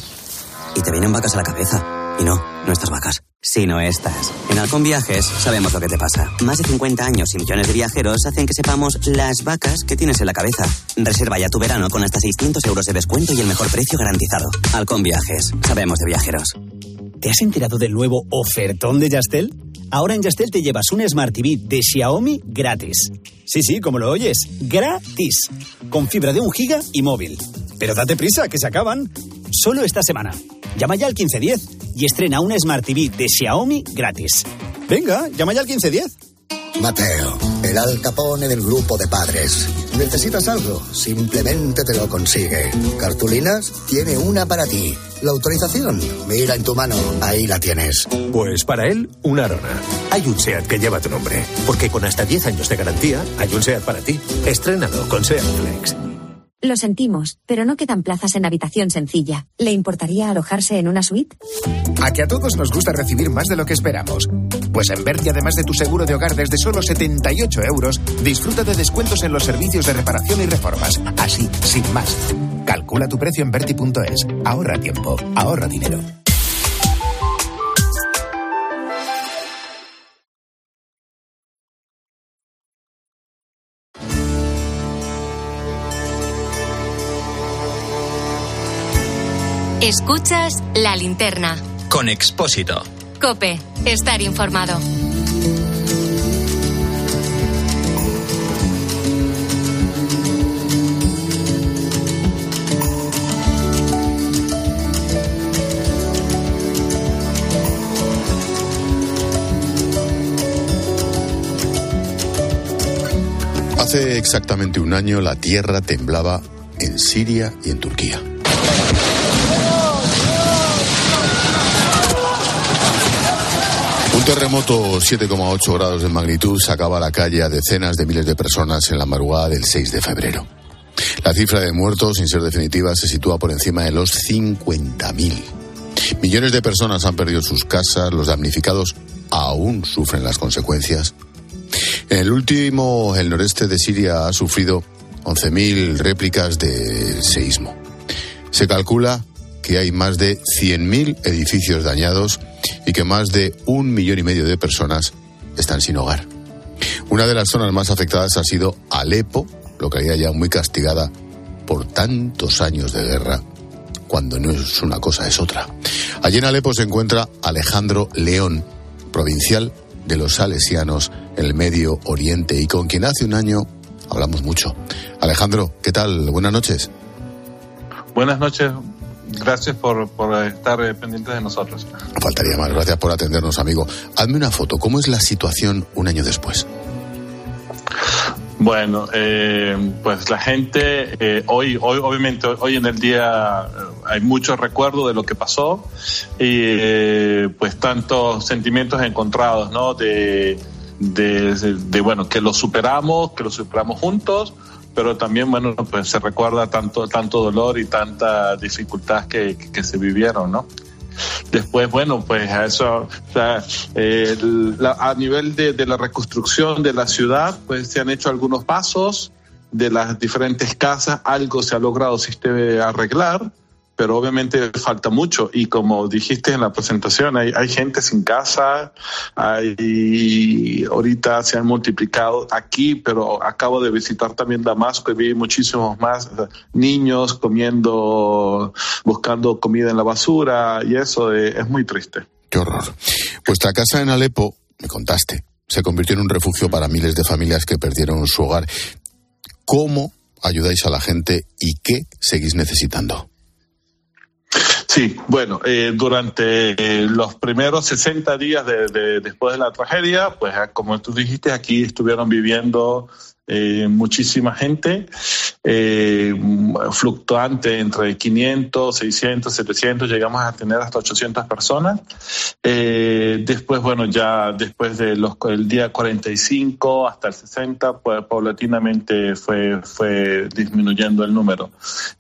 y te vienen vacas a la cabeza. Y no, no estas vacas, sino estas. En Halcón Viajes sabemos lo que te pasa. Más de 50 años y millones de viajeros hacen que sepamos las vacas que tienes en la cabeza. Reserva ya tu verano con hasta 600 euros de descuento y el mejor precio garantizado. Halcón Viajes, sabemos de viajeros. ¿Te has enterado del nuevo ofertón de Yastel? Ahora en Yastel te llevas un Smart TV de Xiaomi gratis. Sí, sí, como lo oyes, gratis. Con fibra de un giga y móvil. Pero date prisa, que se acaban. Solo esta semana. Llama ya al 1510 y estrena un Smart TV de Xiaomi gratis. Venga, llama ya al 1510. Mateo, el alcapone del grupo de padres. ¿Necesitas algo? Simplemente te lo consigue. ¿Cartulinas? Tiene una para ti. ¿La autorización? Mira en tu mano, ahí la tienes. Pues para él, una Arona. Hay un SEAT que lleva tu nombre, porque con hasta 10 años de garantía, hay un SEAT para ti. Estrenado con SEAT Flex. Lo sentimos, pero no quedan plazas en habitación sencilla. ¿Le importaría alojarse en una suite? A que a todos nos gusta recibir más de lo que esperamos. Pues en Berti, además de tu seguro de hogar desde solo 78 euros, disfruta de descuentos en los servicios de reparación y reformas. Así, sin más. Calcula tu precio en Berti.es. Ahorra tiempo, ahorra dinero. Escuchas la linterna. Con Expósito. Cope, estar informado. Hace exactamente un año la tierra temblaba en Siria y en Turquía. Terremoto 7,8 grados de magnitud sacaba a la calle a decenas de miles de personas en la madrugada del 6 de febrero. La cifra de muertos, sin ser definitiva, se sitúa por encima de los 50.000. Millones de personas han perdido sus casas, los damnificados aún sufren las consecuencias. En el último, el noreste de Siria ha sufrido 11.000 réplicas de seísmo. Se calcula que hay más de 100.000 edificios dañados y que más de un millón y medio de personas están sin hogar. Una de las zonas más afectadas ha sido Alepo, localidad ya muy castigada por tantos años de guerra, cuando no es una cosa es otra. Allí en Alepo se encuentra Alejandro León, provincial de los salesianos en el Medio Oriente y con quien hace un año hablamos mucho. Alejandro, ¿qué tal? Buenas noches. Buenas noches, Gracias por, estar eh, pendientes de nosotros. Faltaría más. Gracias por atendernos, amigo. Hazme una foto. ¿Cómo es la situación un año después? Bueno, eh, pues la gente, eh, hoy, hoy, obviamente, hoy en el día hay mucho recuerdo de lo que pasó y pues tantos sentimientos encontrados, ¿no? De, de, de, bueno, que lo superamos, que lo superamos juntos, pero también, bueno, pues se recuerda tanto, tanto dolor y tanta dificultad que, que, se vivieron, ¿no? Después, bueno, pues a eso, o sea, a nivel de, de, la reconstrucción de la ciudad, pues se han hecho algunos pasos de las diferentes casas, algo se ha logrado se arreglar, pero obviamente falta mucho y como dijiste en la presentación, hay, hay gente sin casa, hay, ahorita se han multiplicado aquí, pero acabo de visitar también Damasco y vi muchísimos más niños comiendo, buscando comida en la basura y eso es muy triste. Qué horror. Vuestra casa en Alepo, me contaste, se convirtió en un refugio para miles de familias que perdieron su hogar. ¿Cómo ayudáis a la gente y qué seguís necesitando? Sí, bueno, eh, durante eh, los primeros 60 días de, después de la tragedia, pues ah, como tú dijiste, aquí estuvieron viviendo eh, muchísima gente, fluctuante entre 500, 600, 700, llegamos a tener hasta 800 personas. después, bueno, ya después del día 45 hasta el 60, pues paulatinamente fue, fue disminuyendo el número.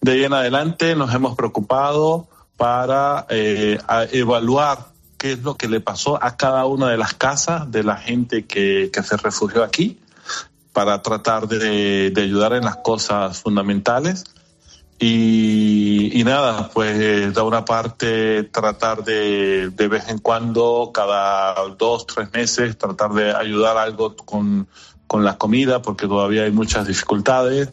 De ahí en adelante nos hemos preocupado para eh, evaluar qué es lo que le pasó a cada una de las casas de la gente que, se refugió aquí, para tratar de, ayudar en las cosas fundamentales. Y, nada, pues de una parte tratar de de vez en cuando, cada dos, tres meses, tratar de ayudar algo con, con la comida, porque todavía hay muchas dificultades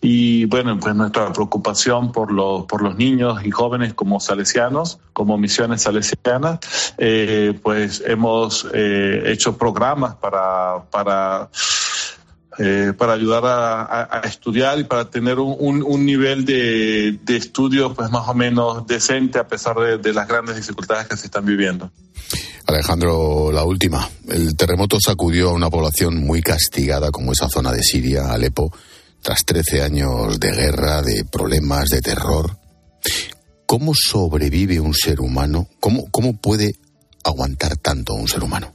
y bueno, pues nuestra preocupación por los, por los niños y jóvenes como salesianos, como misiones salesianas, eh, pues hemos eh, hecho programas para, para eh, para ayudar a, estudiar y para tener un, un, nivel de, de, estudio pues más o menos decente a pesar de, de, las grandes dificultades que se están viviendo. Alejandro, la última. El terremoto sacudió a una población muy castigada como esa zona de Siria, Alepo, tras 13 años de guerra, de problemas, de terror. ¿Cómo sobrevive un ser humano? ¿Cómo, cómo puede aguantar tanto un ser humano?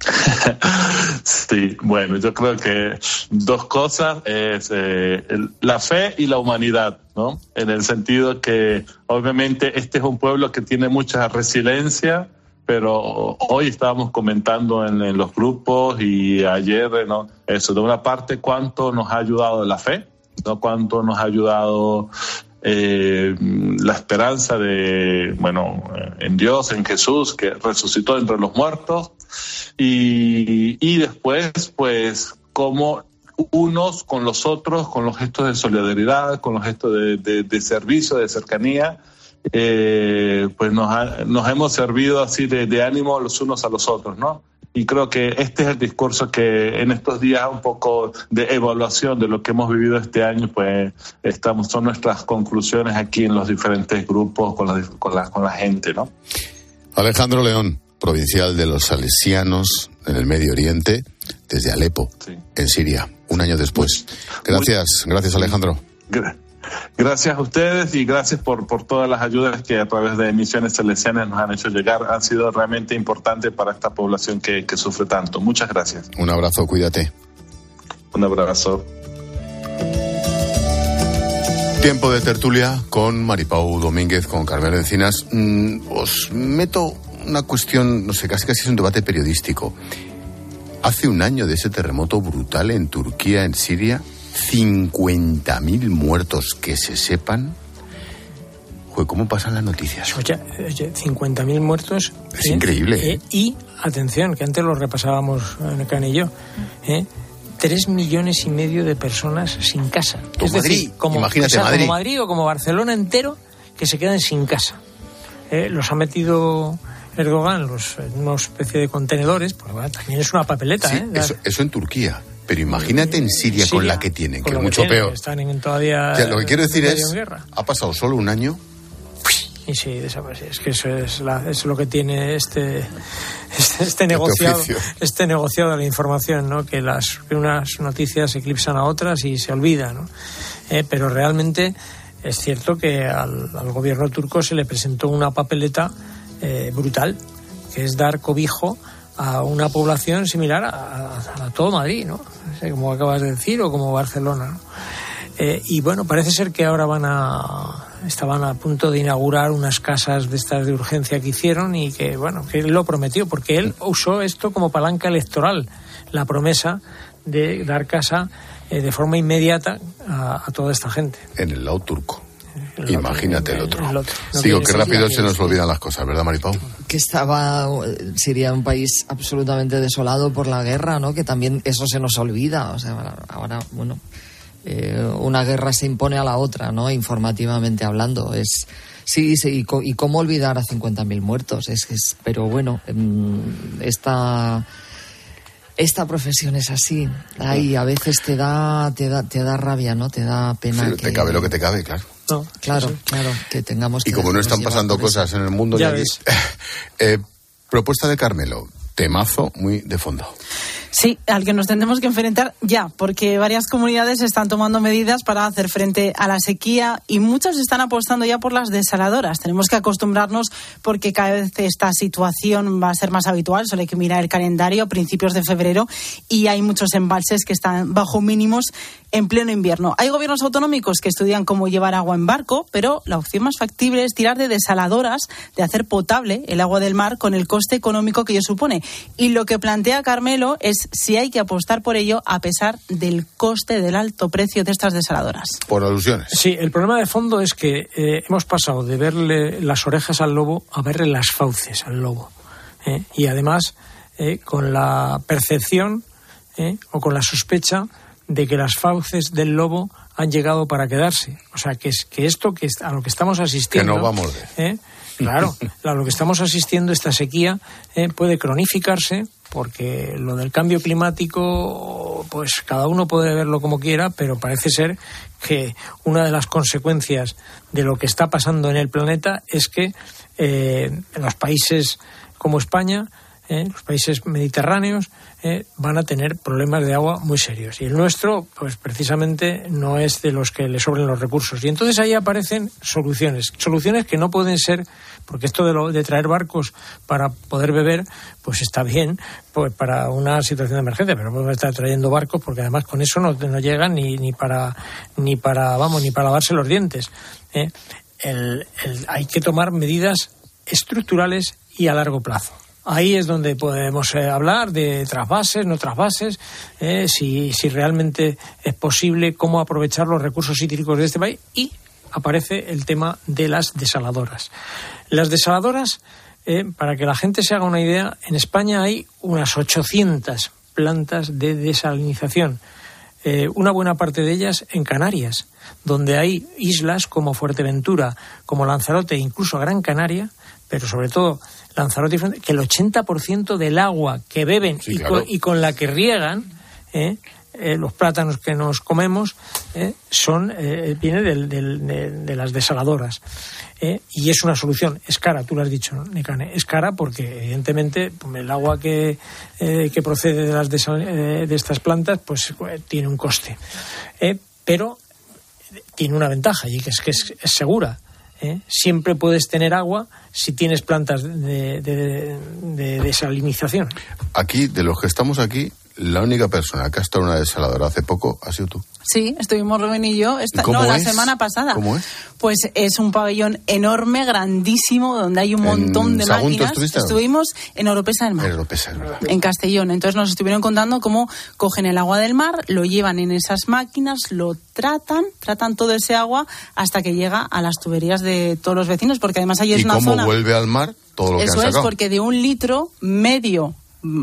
sí, bueno, yo creo que dos cosas es eh, la fe y la humanidad, ¿no? En el sentido que obviamente este es un pueblo que tiene mucha resiliencia, pero hoy estábamos comentando en, los grupos y ayer, ¿no? Eso, de una parte, cuánto nos ha ayudado la fe, ¿no? Cuánto nos ha ayudado eh, la esperanza de, bueno, en Dios, en Jesús, que resucitó entre los muertos. Y, y después, pues, cómo unos con los otros, con los gestos de solidaridad, con los gestos de, de servicio, de cercanía, eh, pues nos, nos hemos servido así de, ánimo los unos a los otros, ¿no? Y creo que este es el discurso que en estos días un poco de evaluación de lo que hemos vivido este año, pues estamos, son nuestras conclusiones aquí en los diferentes grupos con la, con la, con la gente, ¿no? Alejandro León, provincial de los Salesianos en el Medio Oriente, desde Alepo, en Siria, un año después. Gracias, gracias Alejandro. Gracias a ustedes y gracias por, por todas las ayudas que a través de Misiones Salesianas nos han hecho llegar. Han sido realmente importantes para esta población que, que sufre tanto. Muchas gracias. Un abrazo, cuídate. Un abrazo. Tiempo de tertulia con Maripau Domínguez, con Carmelo Encinas. Mm, os meto una cuestión, no sé, casi casi es un debate periodístico. Hace un año de ese terremoto brutal en Turquía, en Siria, 50.000 muertos que se sepan. ¿cómo pasan las noticias? Oye, 50.000 muertos. Es increíble. ¿eh? y, atención, que antes lo repasábamos, Can y yo, ¿eh? tres millones y medio de personas sin casa. es Madrid, como, imagínate Madrid. como Madrid o como Barcelona entero que se quedan sin casa. ¿Eh? los ha metido Erdogan los, en una especie de contenedores, porque también es una papeleta. ¿eh? eso, en Turquía. Pero imagínate en Siria, con la que tienen, que es mucho peor. Están todavía. lo que quiero decir es, ha pasado solo un año y sí, Es que eso es, lo que tiene este, este, este negociado, este negociado de la información, ¿no? Que las unas noticias eclipsan a otras y se olvidan, ¿no? Eh, pero realmente es cierto que al, gobierno turco se le presentó una papeleta eh, brutal, que es dar cobijo a una población similar a, todo Madrid, ¿no? como acabas de decir, o como Barcelona, eh, y bueno, parece ser que ahora van a estaban a punto de inaugurar unas casas de estas de urgencia que hicieron y que, bueno, que él lo prometió, porque él usó esto como palanca electoral, la promesa de dar casa eh, de forma inmediata a, toda esta gente. En el lado turco. Imagínate el otro. Digo, que rápido se nos olvidan las cosas, ¿verdad, Maripau? Que estaba, sería un país absolutamente desolado por la guerra, ¿no? Que también eso se nos olvida. O sea, ahora, bueno, eh, una guerra se impone a la otra, ¿no? Informativamente hablando. Es, sí, sí y, cómo olvidar a 50.000 muertos. Es, es, pero bueno, em, esta, esta profesión es así. Ahí a veces te da, te da, te da rabia, ¿no? Te da pena. Sí, te cabe lo que te cabe, claro. Claro, claro, que tengamos Y como no están pasando cosas en el mundo, ya eh, propuesta de Carmelo, temazo muy de fondo. Sí, al que nos tendremos que enfrentar ya, porque varias comunidades están tomando medidas para hacer frente a la sequía y muchas están apostando ya por las desaladoras. Tenemos que acostumbrarnos porque cada vez esta situación va a ser más habitual. Solo hay que mirar el calendario a principios de febrero y hay muchos embalses que están bajo mínimos en pleno invierno. Hay gobiernos autonómicos que estudian cómo llevar agua en barco, pero la opción más factible es tirar de desaladoras, de hacer potable el agua del mar con el coste económico que ello supone. Y lo que plantea Carmelo es si hay que apostar por ello a pesar del coste del alto precio de estas desaladoras. Por alusiones. Sí, el problema de fondo es que eh, hemos pasado de verle las orejas al lobo a verle las fauces al lobo. ¿eh? y además, eh, con la percepción o con la sospecha de que las fauces del lobo han llegado para quedarse. O sea, que, es, que esto que a lo que estamos asistiendo. Que no vamos ¿eh? Claro, a lo que estamos asistiendo, esta sequía, ¿eh? puede cronificarse, porque lo del cambio climático, pues cada uno puede verlo como quiera, pero parece ser que una de las consecuencias de lo que está pasando en el planeta es que eh, los países como España, los países mediterráneos, eh, van a tener problemas de agua muy serios. Y el nuestro, pues precisamente no es de los que le sobren los recursos. Y entonces ahí aparecen soluciones. Soluciones que no pueden ser, porque esto de, lo, de traer barcos para poder beber, pues está bien pues para una situación de emergencia, pero podemos estar trayendo barcos porque además con eso no, no llegan ni, ni, para, ni para, vamos, ni para lavarse los dientes. ¿eh? hay que tomar medidas estructurales y a largo plazo. Ahí es donde podemos eh, hablar de trasvases, no trasvases, eh, si, si realmente es posible cómo aprovechar los recursos hídricos de este país y aparece el tema de las desaladoras. Las desaladoras, eh, para que la gente se haga una idea, en España hay unas 800 plantas de desalinización. una buena parte de ellas en Canarias, donde hay islas como Fuerteventura, como Lanzarote, incluso Gran Canaria, pero sobre todo Lanzarote que el 80% del agua que beben y, con, la que riegan, ¿eh? Eh, los plátanos que nos comemos, ¿eh? son viene de, las desaladoras. y es una solución. Es cara, tú lo has dicho, Necane. Es cara porque, evidentemente, el agua que, que procede de, las de estas plantas pues tiene un coste. pero tiene una ventaja y que es que es segura. ¿Eh? siempre puedes tener agua si tienes plantas de, desalinización. Aquí, de los que estamos aquí, la única persona que ha estado en una desaladora hace poco ha sido tú. Sí, estuvimos Rubén y yo esta, no, la semana pasada. ¿Cómo es? Pues es un pabellón enorme, grandísimo, donde hay un montón de máquinas. Estuvimos en Oropesa del Mar. En Oropesa, En Castellón. Entonces nos estuvieron contando cómo cogen el agua del mar, lo llevan en esas máquinas, lo tratan, tratan todo ese agua hasta que llega a las tuberías de todos los vecinos, porque además ahí es ¿Y una cómo zona. vuelve al mar todo lo que Eso es sacado? porque de un litro medio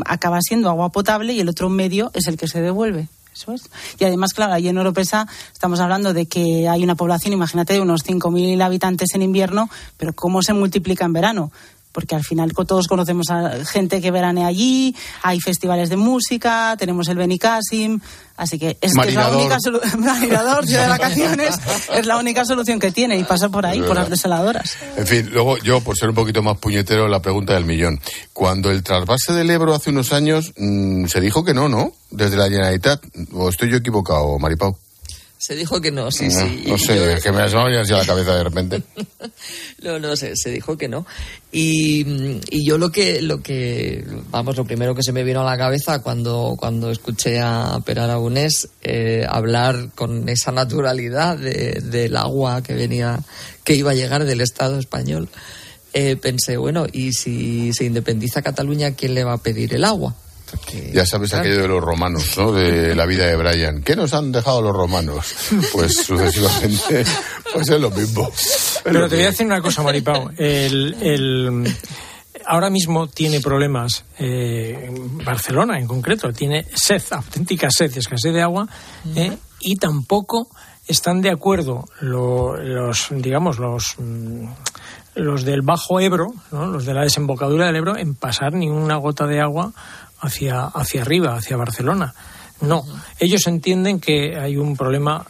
acaba siendo agua potable y el otro medio es el que se devuelve. Eso es. Y además, claro, allí en Oropesa estamos hablando de que hay una población, imagínate, de unos 5.000 habitantes en invierno, pero ¿cómo se multiplica en verano? Porque al final todos conocemos a gente que veranea allí, hay festivales de música, tenemos el Benicassim, así que es, que es la única solución. De vacaciones, es la única solución que tiene y pasa por ahí, por las desaladoras. En fin, luego yo, por ser un poquito más puñetero, la pregunta del millón. Cuando el trasvase del Ebro hace unos años, mm, se dijo que no, ¿no? Desde la Generalitat. ¿O estoy yo equivocado, Maripau? Se dijo que no, sí, No, sí. No sé, yo- es que me has venido así a la cabeza de repente. No, no, se, se dijo que no. Y, mm, y yo lo que, lo que, vamos, lo primero que se me vino a la cabeza cuando, cuando escuché a Per Aragonés eh, hablar con esa naturalidad de- del agua que venía, que iba a llegar del Estado español, eh, pensé, bueno, y si se independiza Cataluña, ¿quién le va a pedir el agua? Ya sabes Claro. aquello de los romanos, ¿no? De la vida de Brian. ¿Qué nos han dejado los romanos? Pues sucesivamente, pues es lo mismo. Pero te voy a decir una cosa, Maripau. El, el- ahora mismo tiene problemas eh, Barcelona en concreto. Tiene sed, auténtica sed, escasez de agua. eh, y tampoco están de acuerdo lo- los, digamos, los, mm, los del Bajo Ebro, ¿no? los de la desembocadura del Ebro, en pasar ni una gota de agua hacia, hacia arriba, hacia Barcelona. No, ellos entienden que hay un problema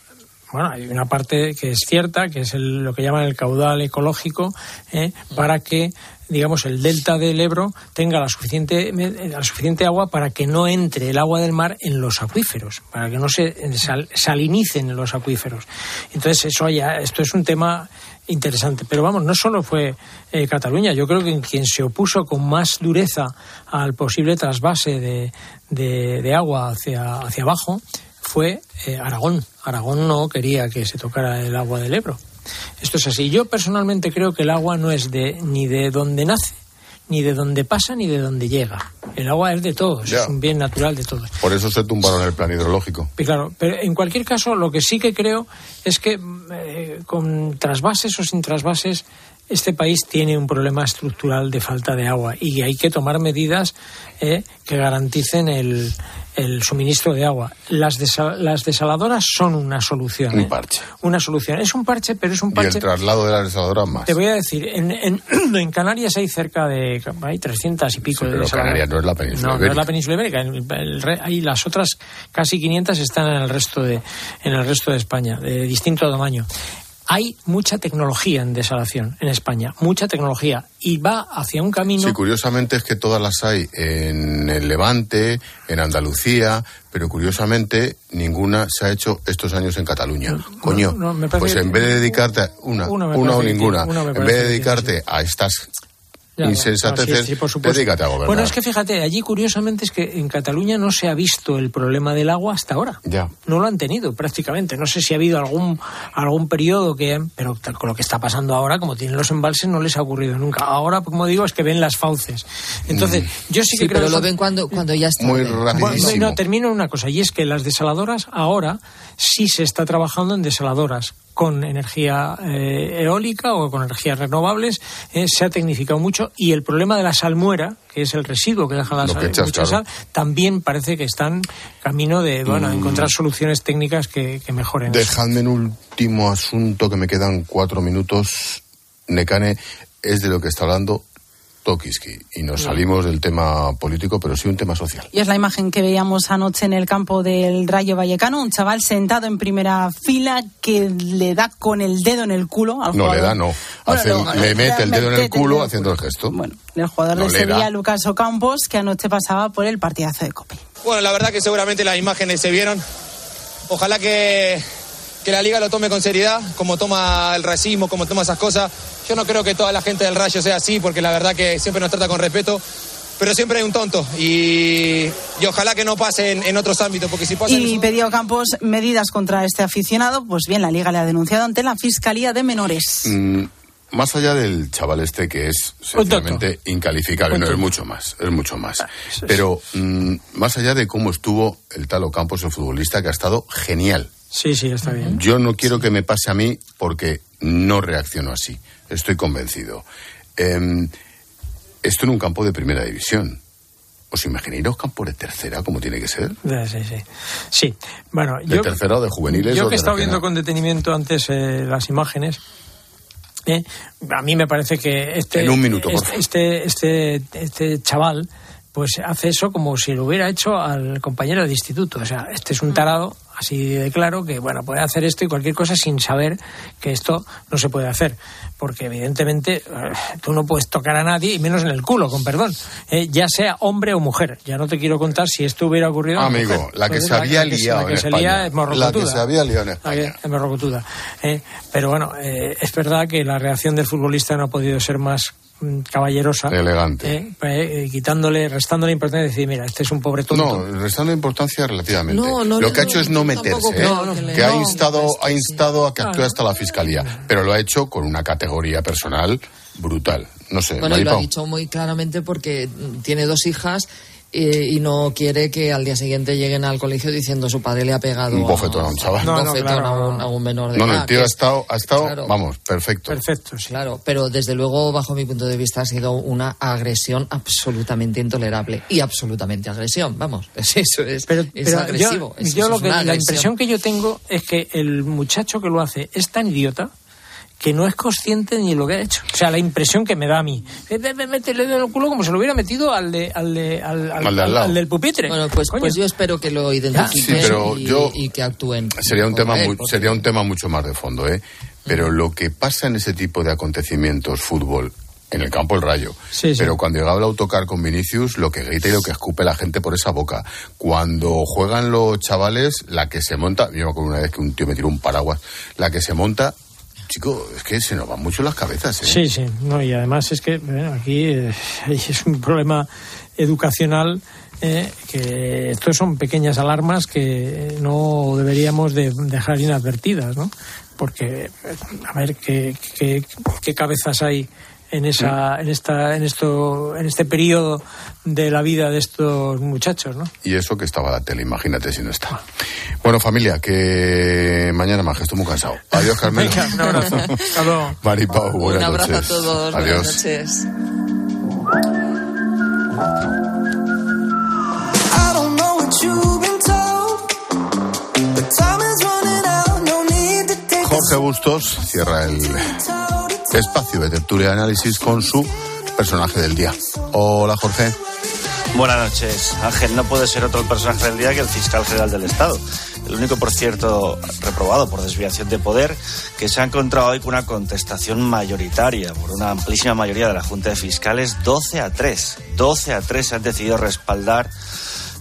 bueno, hay una parte que es cierta, que es el- lo que llaman el caudal ecológico, ¿eh? para que, digamos, el delta del Ebro tenga la suficiente, la suficiente agua para que no entre el agua del mar en los acuíferos, para que no se sal- salinicen los acuíferos. Entonces, eso ya, esto es un tema interesante. Pero vamos, no solo fue eh, Cataluña, yo creo que quien se opuso con más dureza al posible trasvase de, de- de agua hacia, hacia abajo fue eh, Aragón. Aragón no quería que se tocara el agua del Ebro. Esto es así. Yo personalmente creo que el agua no es de ni de donde nace, ni de donde pasa, ni de donde llega. El agua es de todos, Ya. es un bien natural de todos. Por eso se tumbaron el plan hidrológico. Y claro, pero en cualquier caso, lo que sí que creo es que eh, con trasvases o sin trasvases, este país tiene un problema estructural de falta de agua y hay que tomar medidas eh, que garanticen el, el suministro de agua. Las, desa- las desaladoras son una solución. Un ¿eh? parche. Una solución. Es un parche, pero es un Y el parche. traslado de las desaladoras más. Te voy a decir, en, en, en Canarias hay cerca de. Hay 300 y pico de Pero desaladoras. Canarias no es la península No, no es ibérica. la península ibérica. El- el hay las otras casi 500 están en el resto de en el resto de España, de distinto tamaño. Hay mucha tecnología en desalación en España, mucha tecnología y va hacia un camino. Sí, curiosamente es que todas las hay en el Levante, en Andalucía, pero curiosamente ninguna se ha hecho estos años en Cataluña. Coño, no, pues en vez de dedicarte a una, Una o ninguna, una en vez de dedicarte a estas Ya, insensateces, no, sí, sí, por supuesto. dedícate a gobernar. Bueno, es que fíjate, allí curiosamente es que en Cataluña no se ha visto el problema del agua hasta ahora. Ya. No lo han tenido prácticamente. No sé si ha habido algún algún periodo que, pero tal- con lo que está pasando ahora, como tienen los embalses, no les ha ocurrido nunca. Ahora, como digo, es que ven las fauces. Entonces, yo sí que Sí, creo pero que lo son- ven cuando, cuando ya está. Muy bueno, rapidísimo. no, termino en una cosa, y es que las desaladoras ahora sí se está trabajando en desaladoras con energía eh, eólica o con energías renovables, eh, se ha tecnificado mucho y el problema de la salmuera, que es el residuo que deja la sal, que echas, mucha claro. sal, también parece que están camino de bueno, Mm. encontrar soluciones técnicas que, que mejoren. eso. Dejadme un último asunto que me quedan cuatro minutos. Necane es de lo que está hablando Tokiski. Y nos salimos del tema político, pero sí un tema social. Y es la imagen que veíamos anoche en el campo del Rayo Vallecano, un chaval sentado en primera fila que le da con el dedo en el culo al No jugador. le da, no. Bueno, Hace- no, le mete el dedo en el culo dedo. haciendo el gesto. Bueno, el jugador No de Sevilla. Lucas Ocampos, que anoche pasaba por el partidazo de Cope. Bueno, la verdad que seguramente las imágenes se vieron. Ojalá que, que la liga lo tome con seriedad, como toma el racismo, como toma esas cosas. Yo no creo que toda la gente del Rayo sea así, porque la verdad que siempre nos trata con respeto. pero siempre hay un tonto y, y ojalá que no pase en, en otros ámbitos, porque si pasa... Y Campos medidas contra este aficionado, pues bien, la Liga le ha denunciado ante la Fiscalía de Menores. Mm, más allá del chaval este que es sencillamente incalificable, no, es mucho más, es mucho más. Pero mm, más allá de cómo estuvo el Talo Campos, el futbolista, que ha estado genial. Sí, sí, está bien. Yo no quiero que me pase a mí porque no reacciono así. Estoy convencido. Em, esto en un campo de primera división. ¿Os imagináis los campos de tercera como tiene que ser? Sí, sí. Sí, bueno. ¿De yo, tercera o de juveniles? Yo que he estado viendo con detenimiento antes eh, las imágenes. eh, a mí me parece que este, En un minuto, por este, este, este, este chaval pues hace eso como si lo hubiera hecho al compañero de instituto. O sea, este es un tarado, así de claro, que bueno, puede hacer esto y cualquier cosa sin saber que esto no se puede hacer. Porque evidentemente eh, tú no puedes tocar a nadie, y menos en el culo, con perdón. eh, ya sea hombre o mujer. Ya no te quiero contar si esto hubiera ocurrido. Amigo, mujer. la que Pues se había la que- liado la que se España. lía es La que se había liado en España. que- es morrocotuda. Eh, pero bueno, eh, es verdad que la reacción del futbolista no ha podido ser más caballerosa. Elegante. Eh, eh, quitándole, restándole importancia y decir, mira, este es un pobre tonto. No, restando importancia relativamente. No, no, lo que ha no, hecho es no meterse, ¿eh? que que ha instado, pues, ha instado a que actúe hasta la fiscalía, pero lo ha hecho con una categoría personal brutal. No sé, Bueno, y lo ha dicho muy claramente porque tiene dos hijas eh, y no quiere que al día siguiente lleguen al colegio diciendo su padre le ha pegado Un bofetón a un chaval. un No, no, bofetón claro, a, un, a un menor de No, no, edad, el tío ha es- estado, ha estado Claro. vamos, perfecto. Perfecto, Claro, pero desde luego, bajo mi punto de vista, ha sido una agresión absolutamente intolerable. Y absolutamente agresión, vamos. Es Eso es, es Pero agresivo. Yo, yo lo que, la impresión que yo tengo es que el muchacho que lo hace es tan idiota que no es consciente ni lo que ha hecho. O sea, la impresión que me da a mí. Eh, ve- ve- Métele en el culo como se lo hubiera metido al, de, al, de, al, al- Al de al del pupitre. Bueno, pues, Coño. pues yo espero que lo identifiquen Sí, pero y, yo- y que actúen. Sería un tema él, muy- porque- sería un tema mucho más de fondo, ¿eh? Pero lo que pasa en ese tipo de acontecimientos, fútbol, en el campo el rayo. Sí, sí. Pero cuando llegaba el autocar con Vinicius, lo que grita y lo que escupe la gente por esa boca. Cuando juegan los chavales, la que se monta, yo me acuerdo una vez que un tío me tiró un paraguas, la que se monta, chico, es que se nos van mucho las cabezas, ¿eh? Sí, sí, no, y además es que aquí eh, es un problema educacional eh, que estos son pequeñas alarmas que no deberíamos de dejar inadvertidas, ¿no? Porque, eh, a ver, ¿qué, qué, qué cabezas hay en esa en esta en esto en este periodo de la vida de estos muchachos, ¿no? Y eso que estaba la tele, imagínate si no está. Bueno, familia, que mañana más, que estoy muy cansado. Adiós, Carmelo. Venga, un abrazo. Hasta luego. Maripau, buenas Un abrazo noches. a todos. Adiós. Buenas noches. Jorge Bustos cierra el espacio de tertulia y análisis con su personaje del día. Hola, Jorge. Buenas noches. Ángel, no puede ser otro personaje del día que el fiscal general del Estado. El único, por cierto, reprobado por desviación de poder, que se ha encontrado hoy con una contestación mayoritaria por una amplísima mayoría de la Junta de Fiscales, 12 a 3. 12 a 3 han decidido respaldar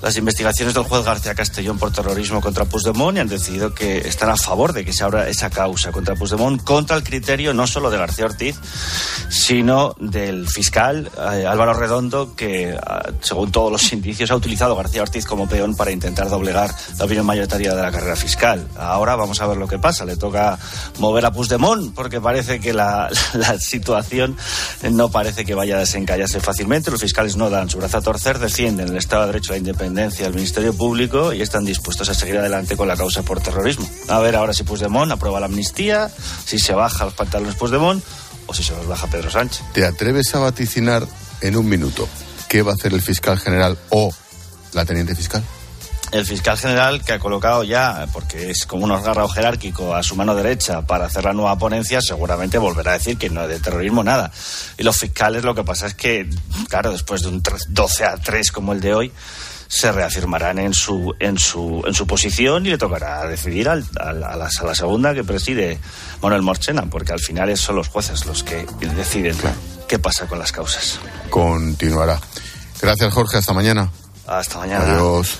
las investigaciones del juez García Castellón por terrorismo contra Puigdemont y han decidido que están a favor de que se abra esa causa contra Puigdemont contra el criterio no solo de García Ortiz, sino del fiscal eh, Álvaro Redondo, que ah, según todos los indicios ha utilizado a García Ortiz como peón para intentar doblegar la opinión mayoritaria de la carrera fiscal. Ahora vamos a ver lo que pasa. Le toca mover a Puigdemont porque parece que la, situación no parece que vaya a desencallarse fácilmente. Los fiscales no dan su brazo a torcer, defienden el Estado de Derecho, la independencia del Ministerio Público y están dispuestos a seguir adelante con la causa por terrorismo. A ver ahora si Puigdemont aprueba la amnistía, si se baja los pantalones Puigdemont o si se los baja Pedro Sánchez. ¿Te atreves a vaticinar en un minuto qué va a hacer el fiscal general o la teniente fiscal? el fiscal general que ha colocado ya, porque es como un órgano jerárquico a su mano derecha para hacer la nueva ponencia, seguramente volverá a decir que no es de terrorismo nada. Y los fiscales lo que pasa es que, claro, después de un 12 a 3 como el de hoy, se reafirmarán en su, en su, en su posición y le tocará decidir al- al- a, la, a la segunda que preside Manuel Morchena, porque al final son los jueces los que deciden qué pasa con las causas. Continuará. Gracias, Jorge. Hasta mañana. Hasta mañana. Adiós.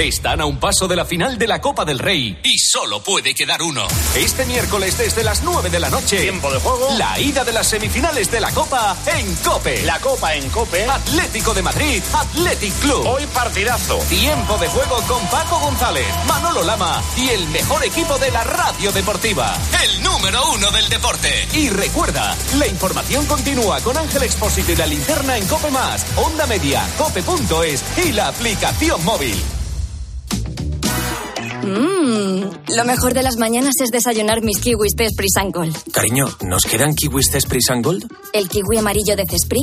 Están a un paso de la final de la Copa del Rey y solo puede quedar uno. Este miércoles desde las 9 de la noche. Tiempo de juego. La ida de las semifinales de la Copa en Cope. La Copa en Cope. Atlético de Madrid, Athletic Club. Hoy partidazo. Tiempo de juego con Paco González, Manolo Lama y el mejor equipo de la radio deportiva. El número uno del deporte. Y recuerda, la información continúa con Ángel Expósito y la linterna en Cope Más, Onda Media, Cope.es y la aplicación móvil. Mmm, lo mejor de las mañanas es desayunar mis kiwis de Esprit Gold. Cariño, ¿nos quedan kiwis Gold? ¿El kiwi amarillo de Cespri?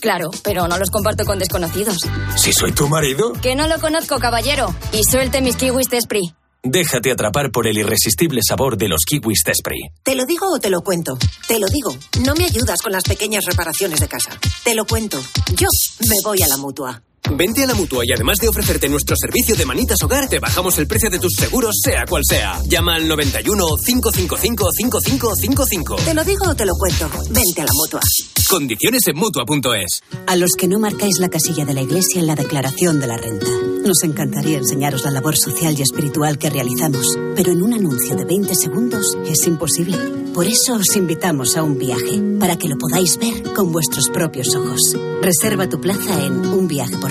Claro, pero no los comparto con desconocidos. Si soy tu marido. Que no lo conozco, caballero. Y suelte mis kiwis de Esprit. Déjate atrapar por el irresistible sabor de los kiwis Tespri. ¿Te lo digo o te lo cuento? Te lo digo. No me ayudas con las pequeñas reparaciones de casa. Te lo cuento. Yo me voy a la mutua. Vente a la mutua y además de ofrecerte nuestro servicio de manitas hogar, te bajamos el precio de tus seguros, sea cual sea. Llama al 91 555 5555. ¿Te lo digo o te lo cuento? Vente a la mutua. Condiciones en mutua.es. A los que no marcáis la casilla de la iglesia en la declaración de la renta. Nos encantaría enseñaros la labor social y espiritual que realizamos, pero en un anuncio de 20 segundos es imposible. Por eso os invitamos a un viaje, para que lo podáis ver con vuestros propios ojos. Reserva tu plaza en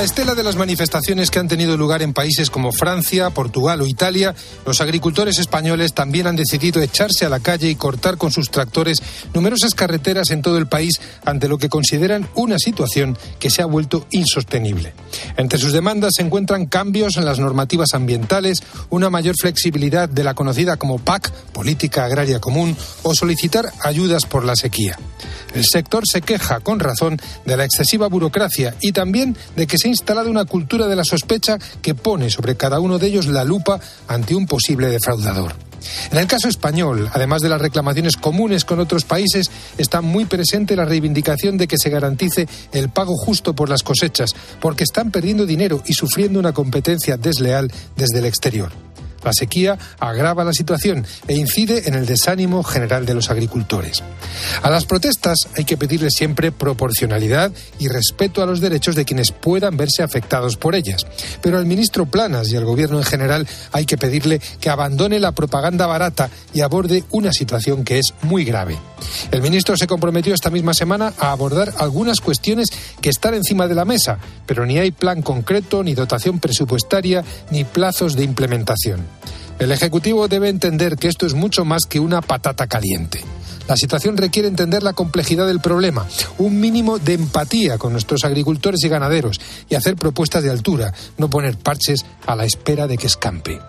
La estela de las manifestaciones que han tenido lugar en países como Francia, Portugal o Italia, los agricultores españoles también han decidido echarse a la calle y cortar con sus tractores numerosas carreteras en todo el país ante lo que consideran una situación que se ha vuelto insostenible. Entre sus demandas se encuentran cambios en las normativas ambientales, una mayor flexibilidad de la conocida como PAC, Política Agraria Común, o solicitar ayudas por la sequía. El sector se queja, con razón, de la excesiva burocracia y también de que se ha instalado una cultura de la sospecha que pone sobre cada uno de ellos la lupa ante un posible defraudador. En el caso español, además de las reclamaciones comunes con otros países, está muy presente la reivindicación de que se garantice el pago justo por las cosechas, porque están perdiendo dinero y sufriendo una competencia desleal desde el exterior. La sequía agrava la situación e incide en el desánimo general de los agricultores. A las protestas hay que pedirle siempre proporcionalidad y respeto a los derechos de quienes puedan verse afectados por ellas. Pero al ministro Planas y al gobierno en general hay que pedirle que abandone la propaganda barata y aborde una situación que es muy grave. El ministro se comprometió esta misma semana a abordar algunas cuestiones que están encima de la mesa, pero ni hay plan concreto, ni dotación presupuestaria, ni plazos de implementación. El Ejecutivo debe entender que esto es mucho más que una patata caliente. La situación requiere entender la complejidad del problema, un mínimo de empatía con nuestros agricultores y ganaderos y hacer propuestas de altura, no poner parches a la espera de que escampe.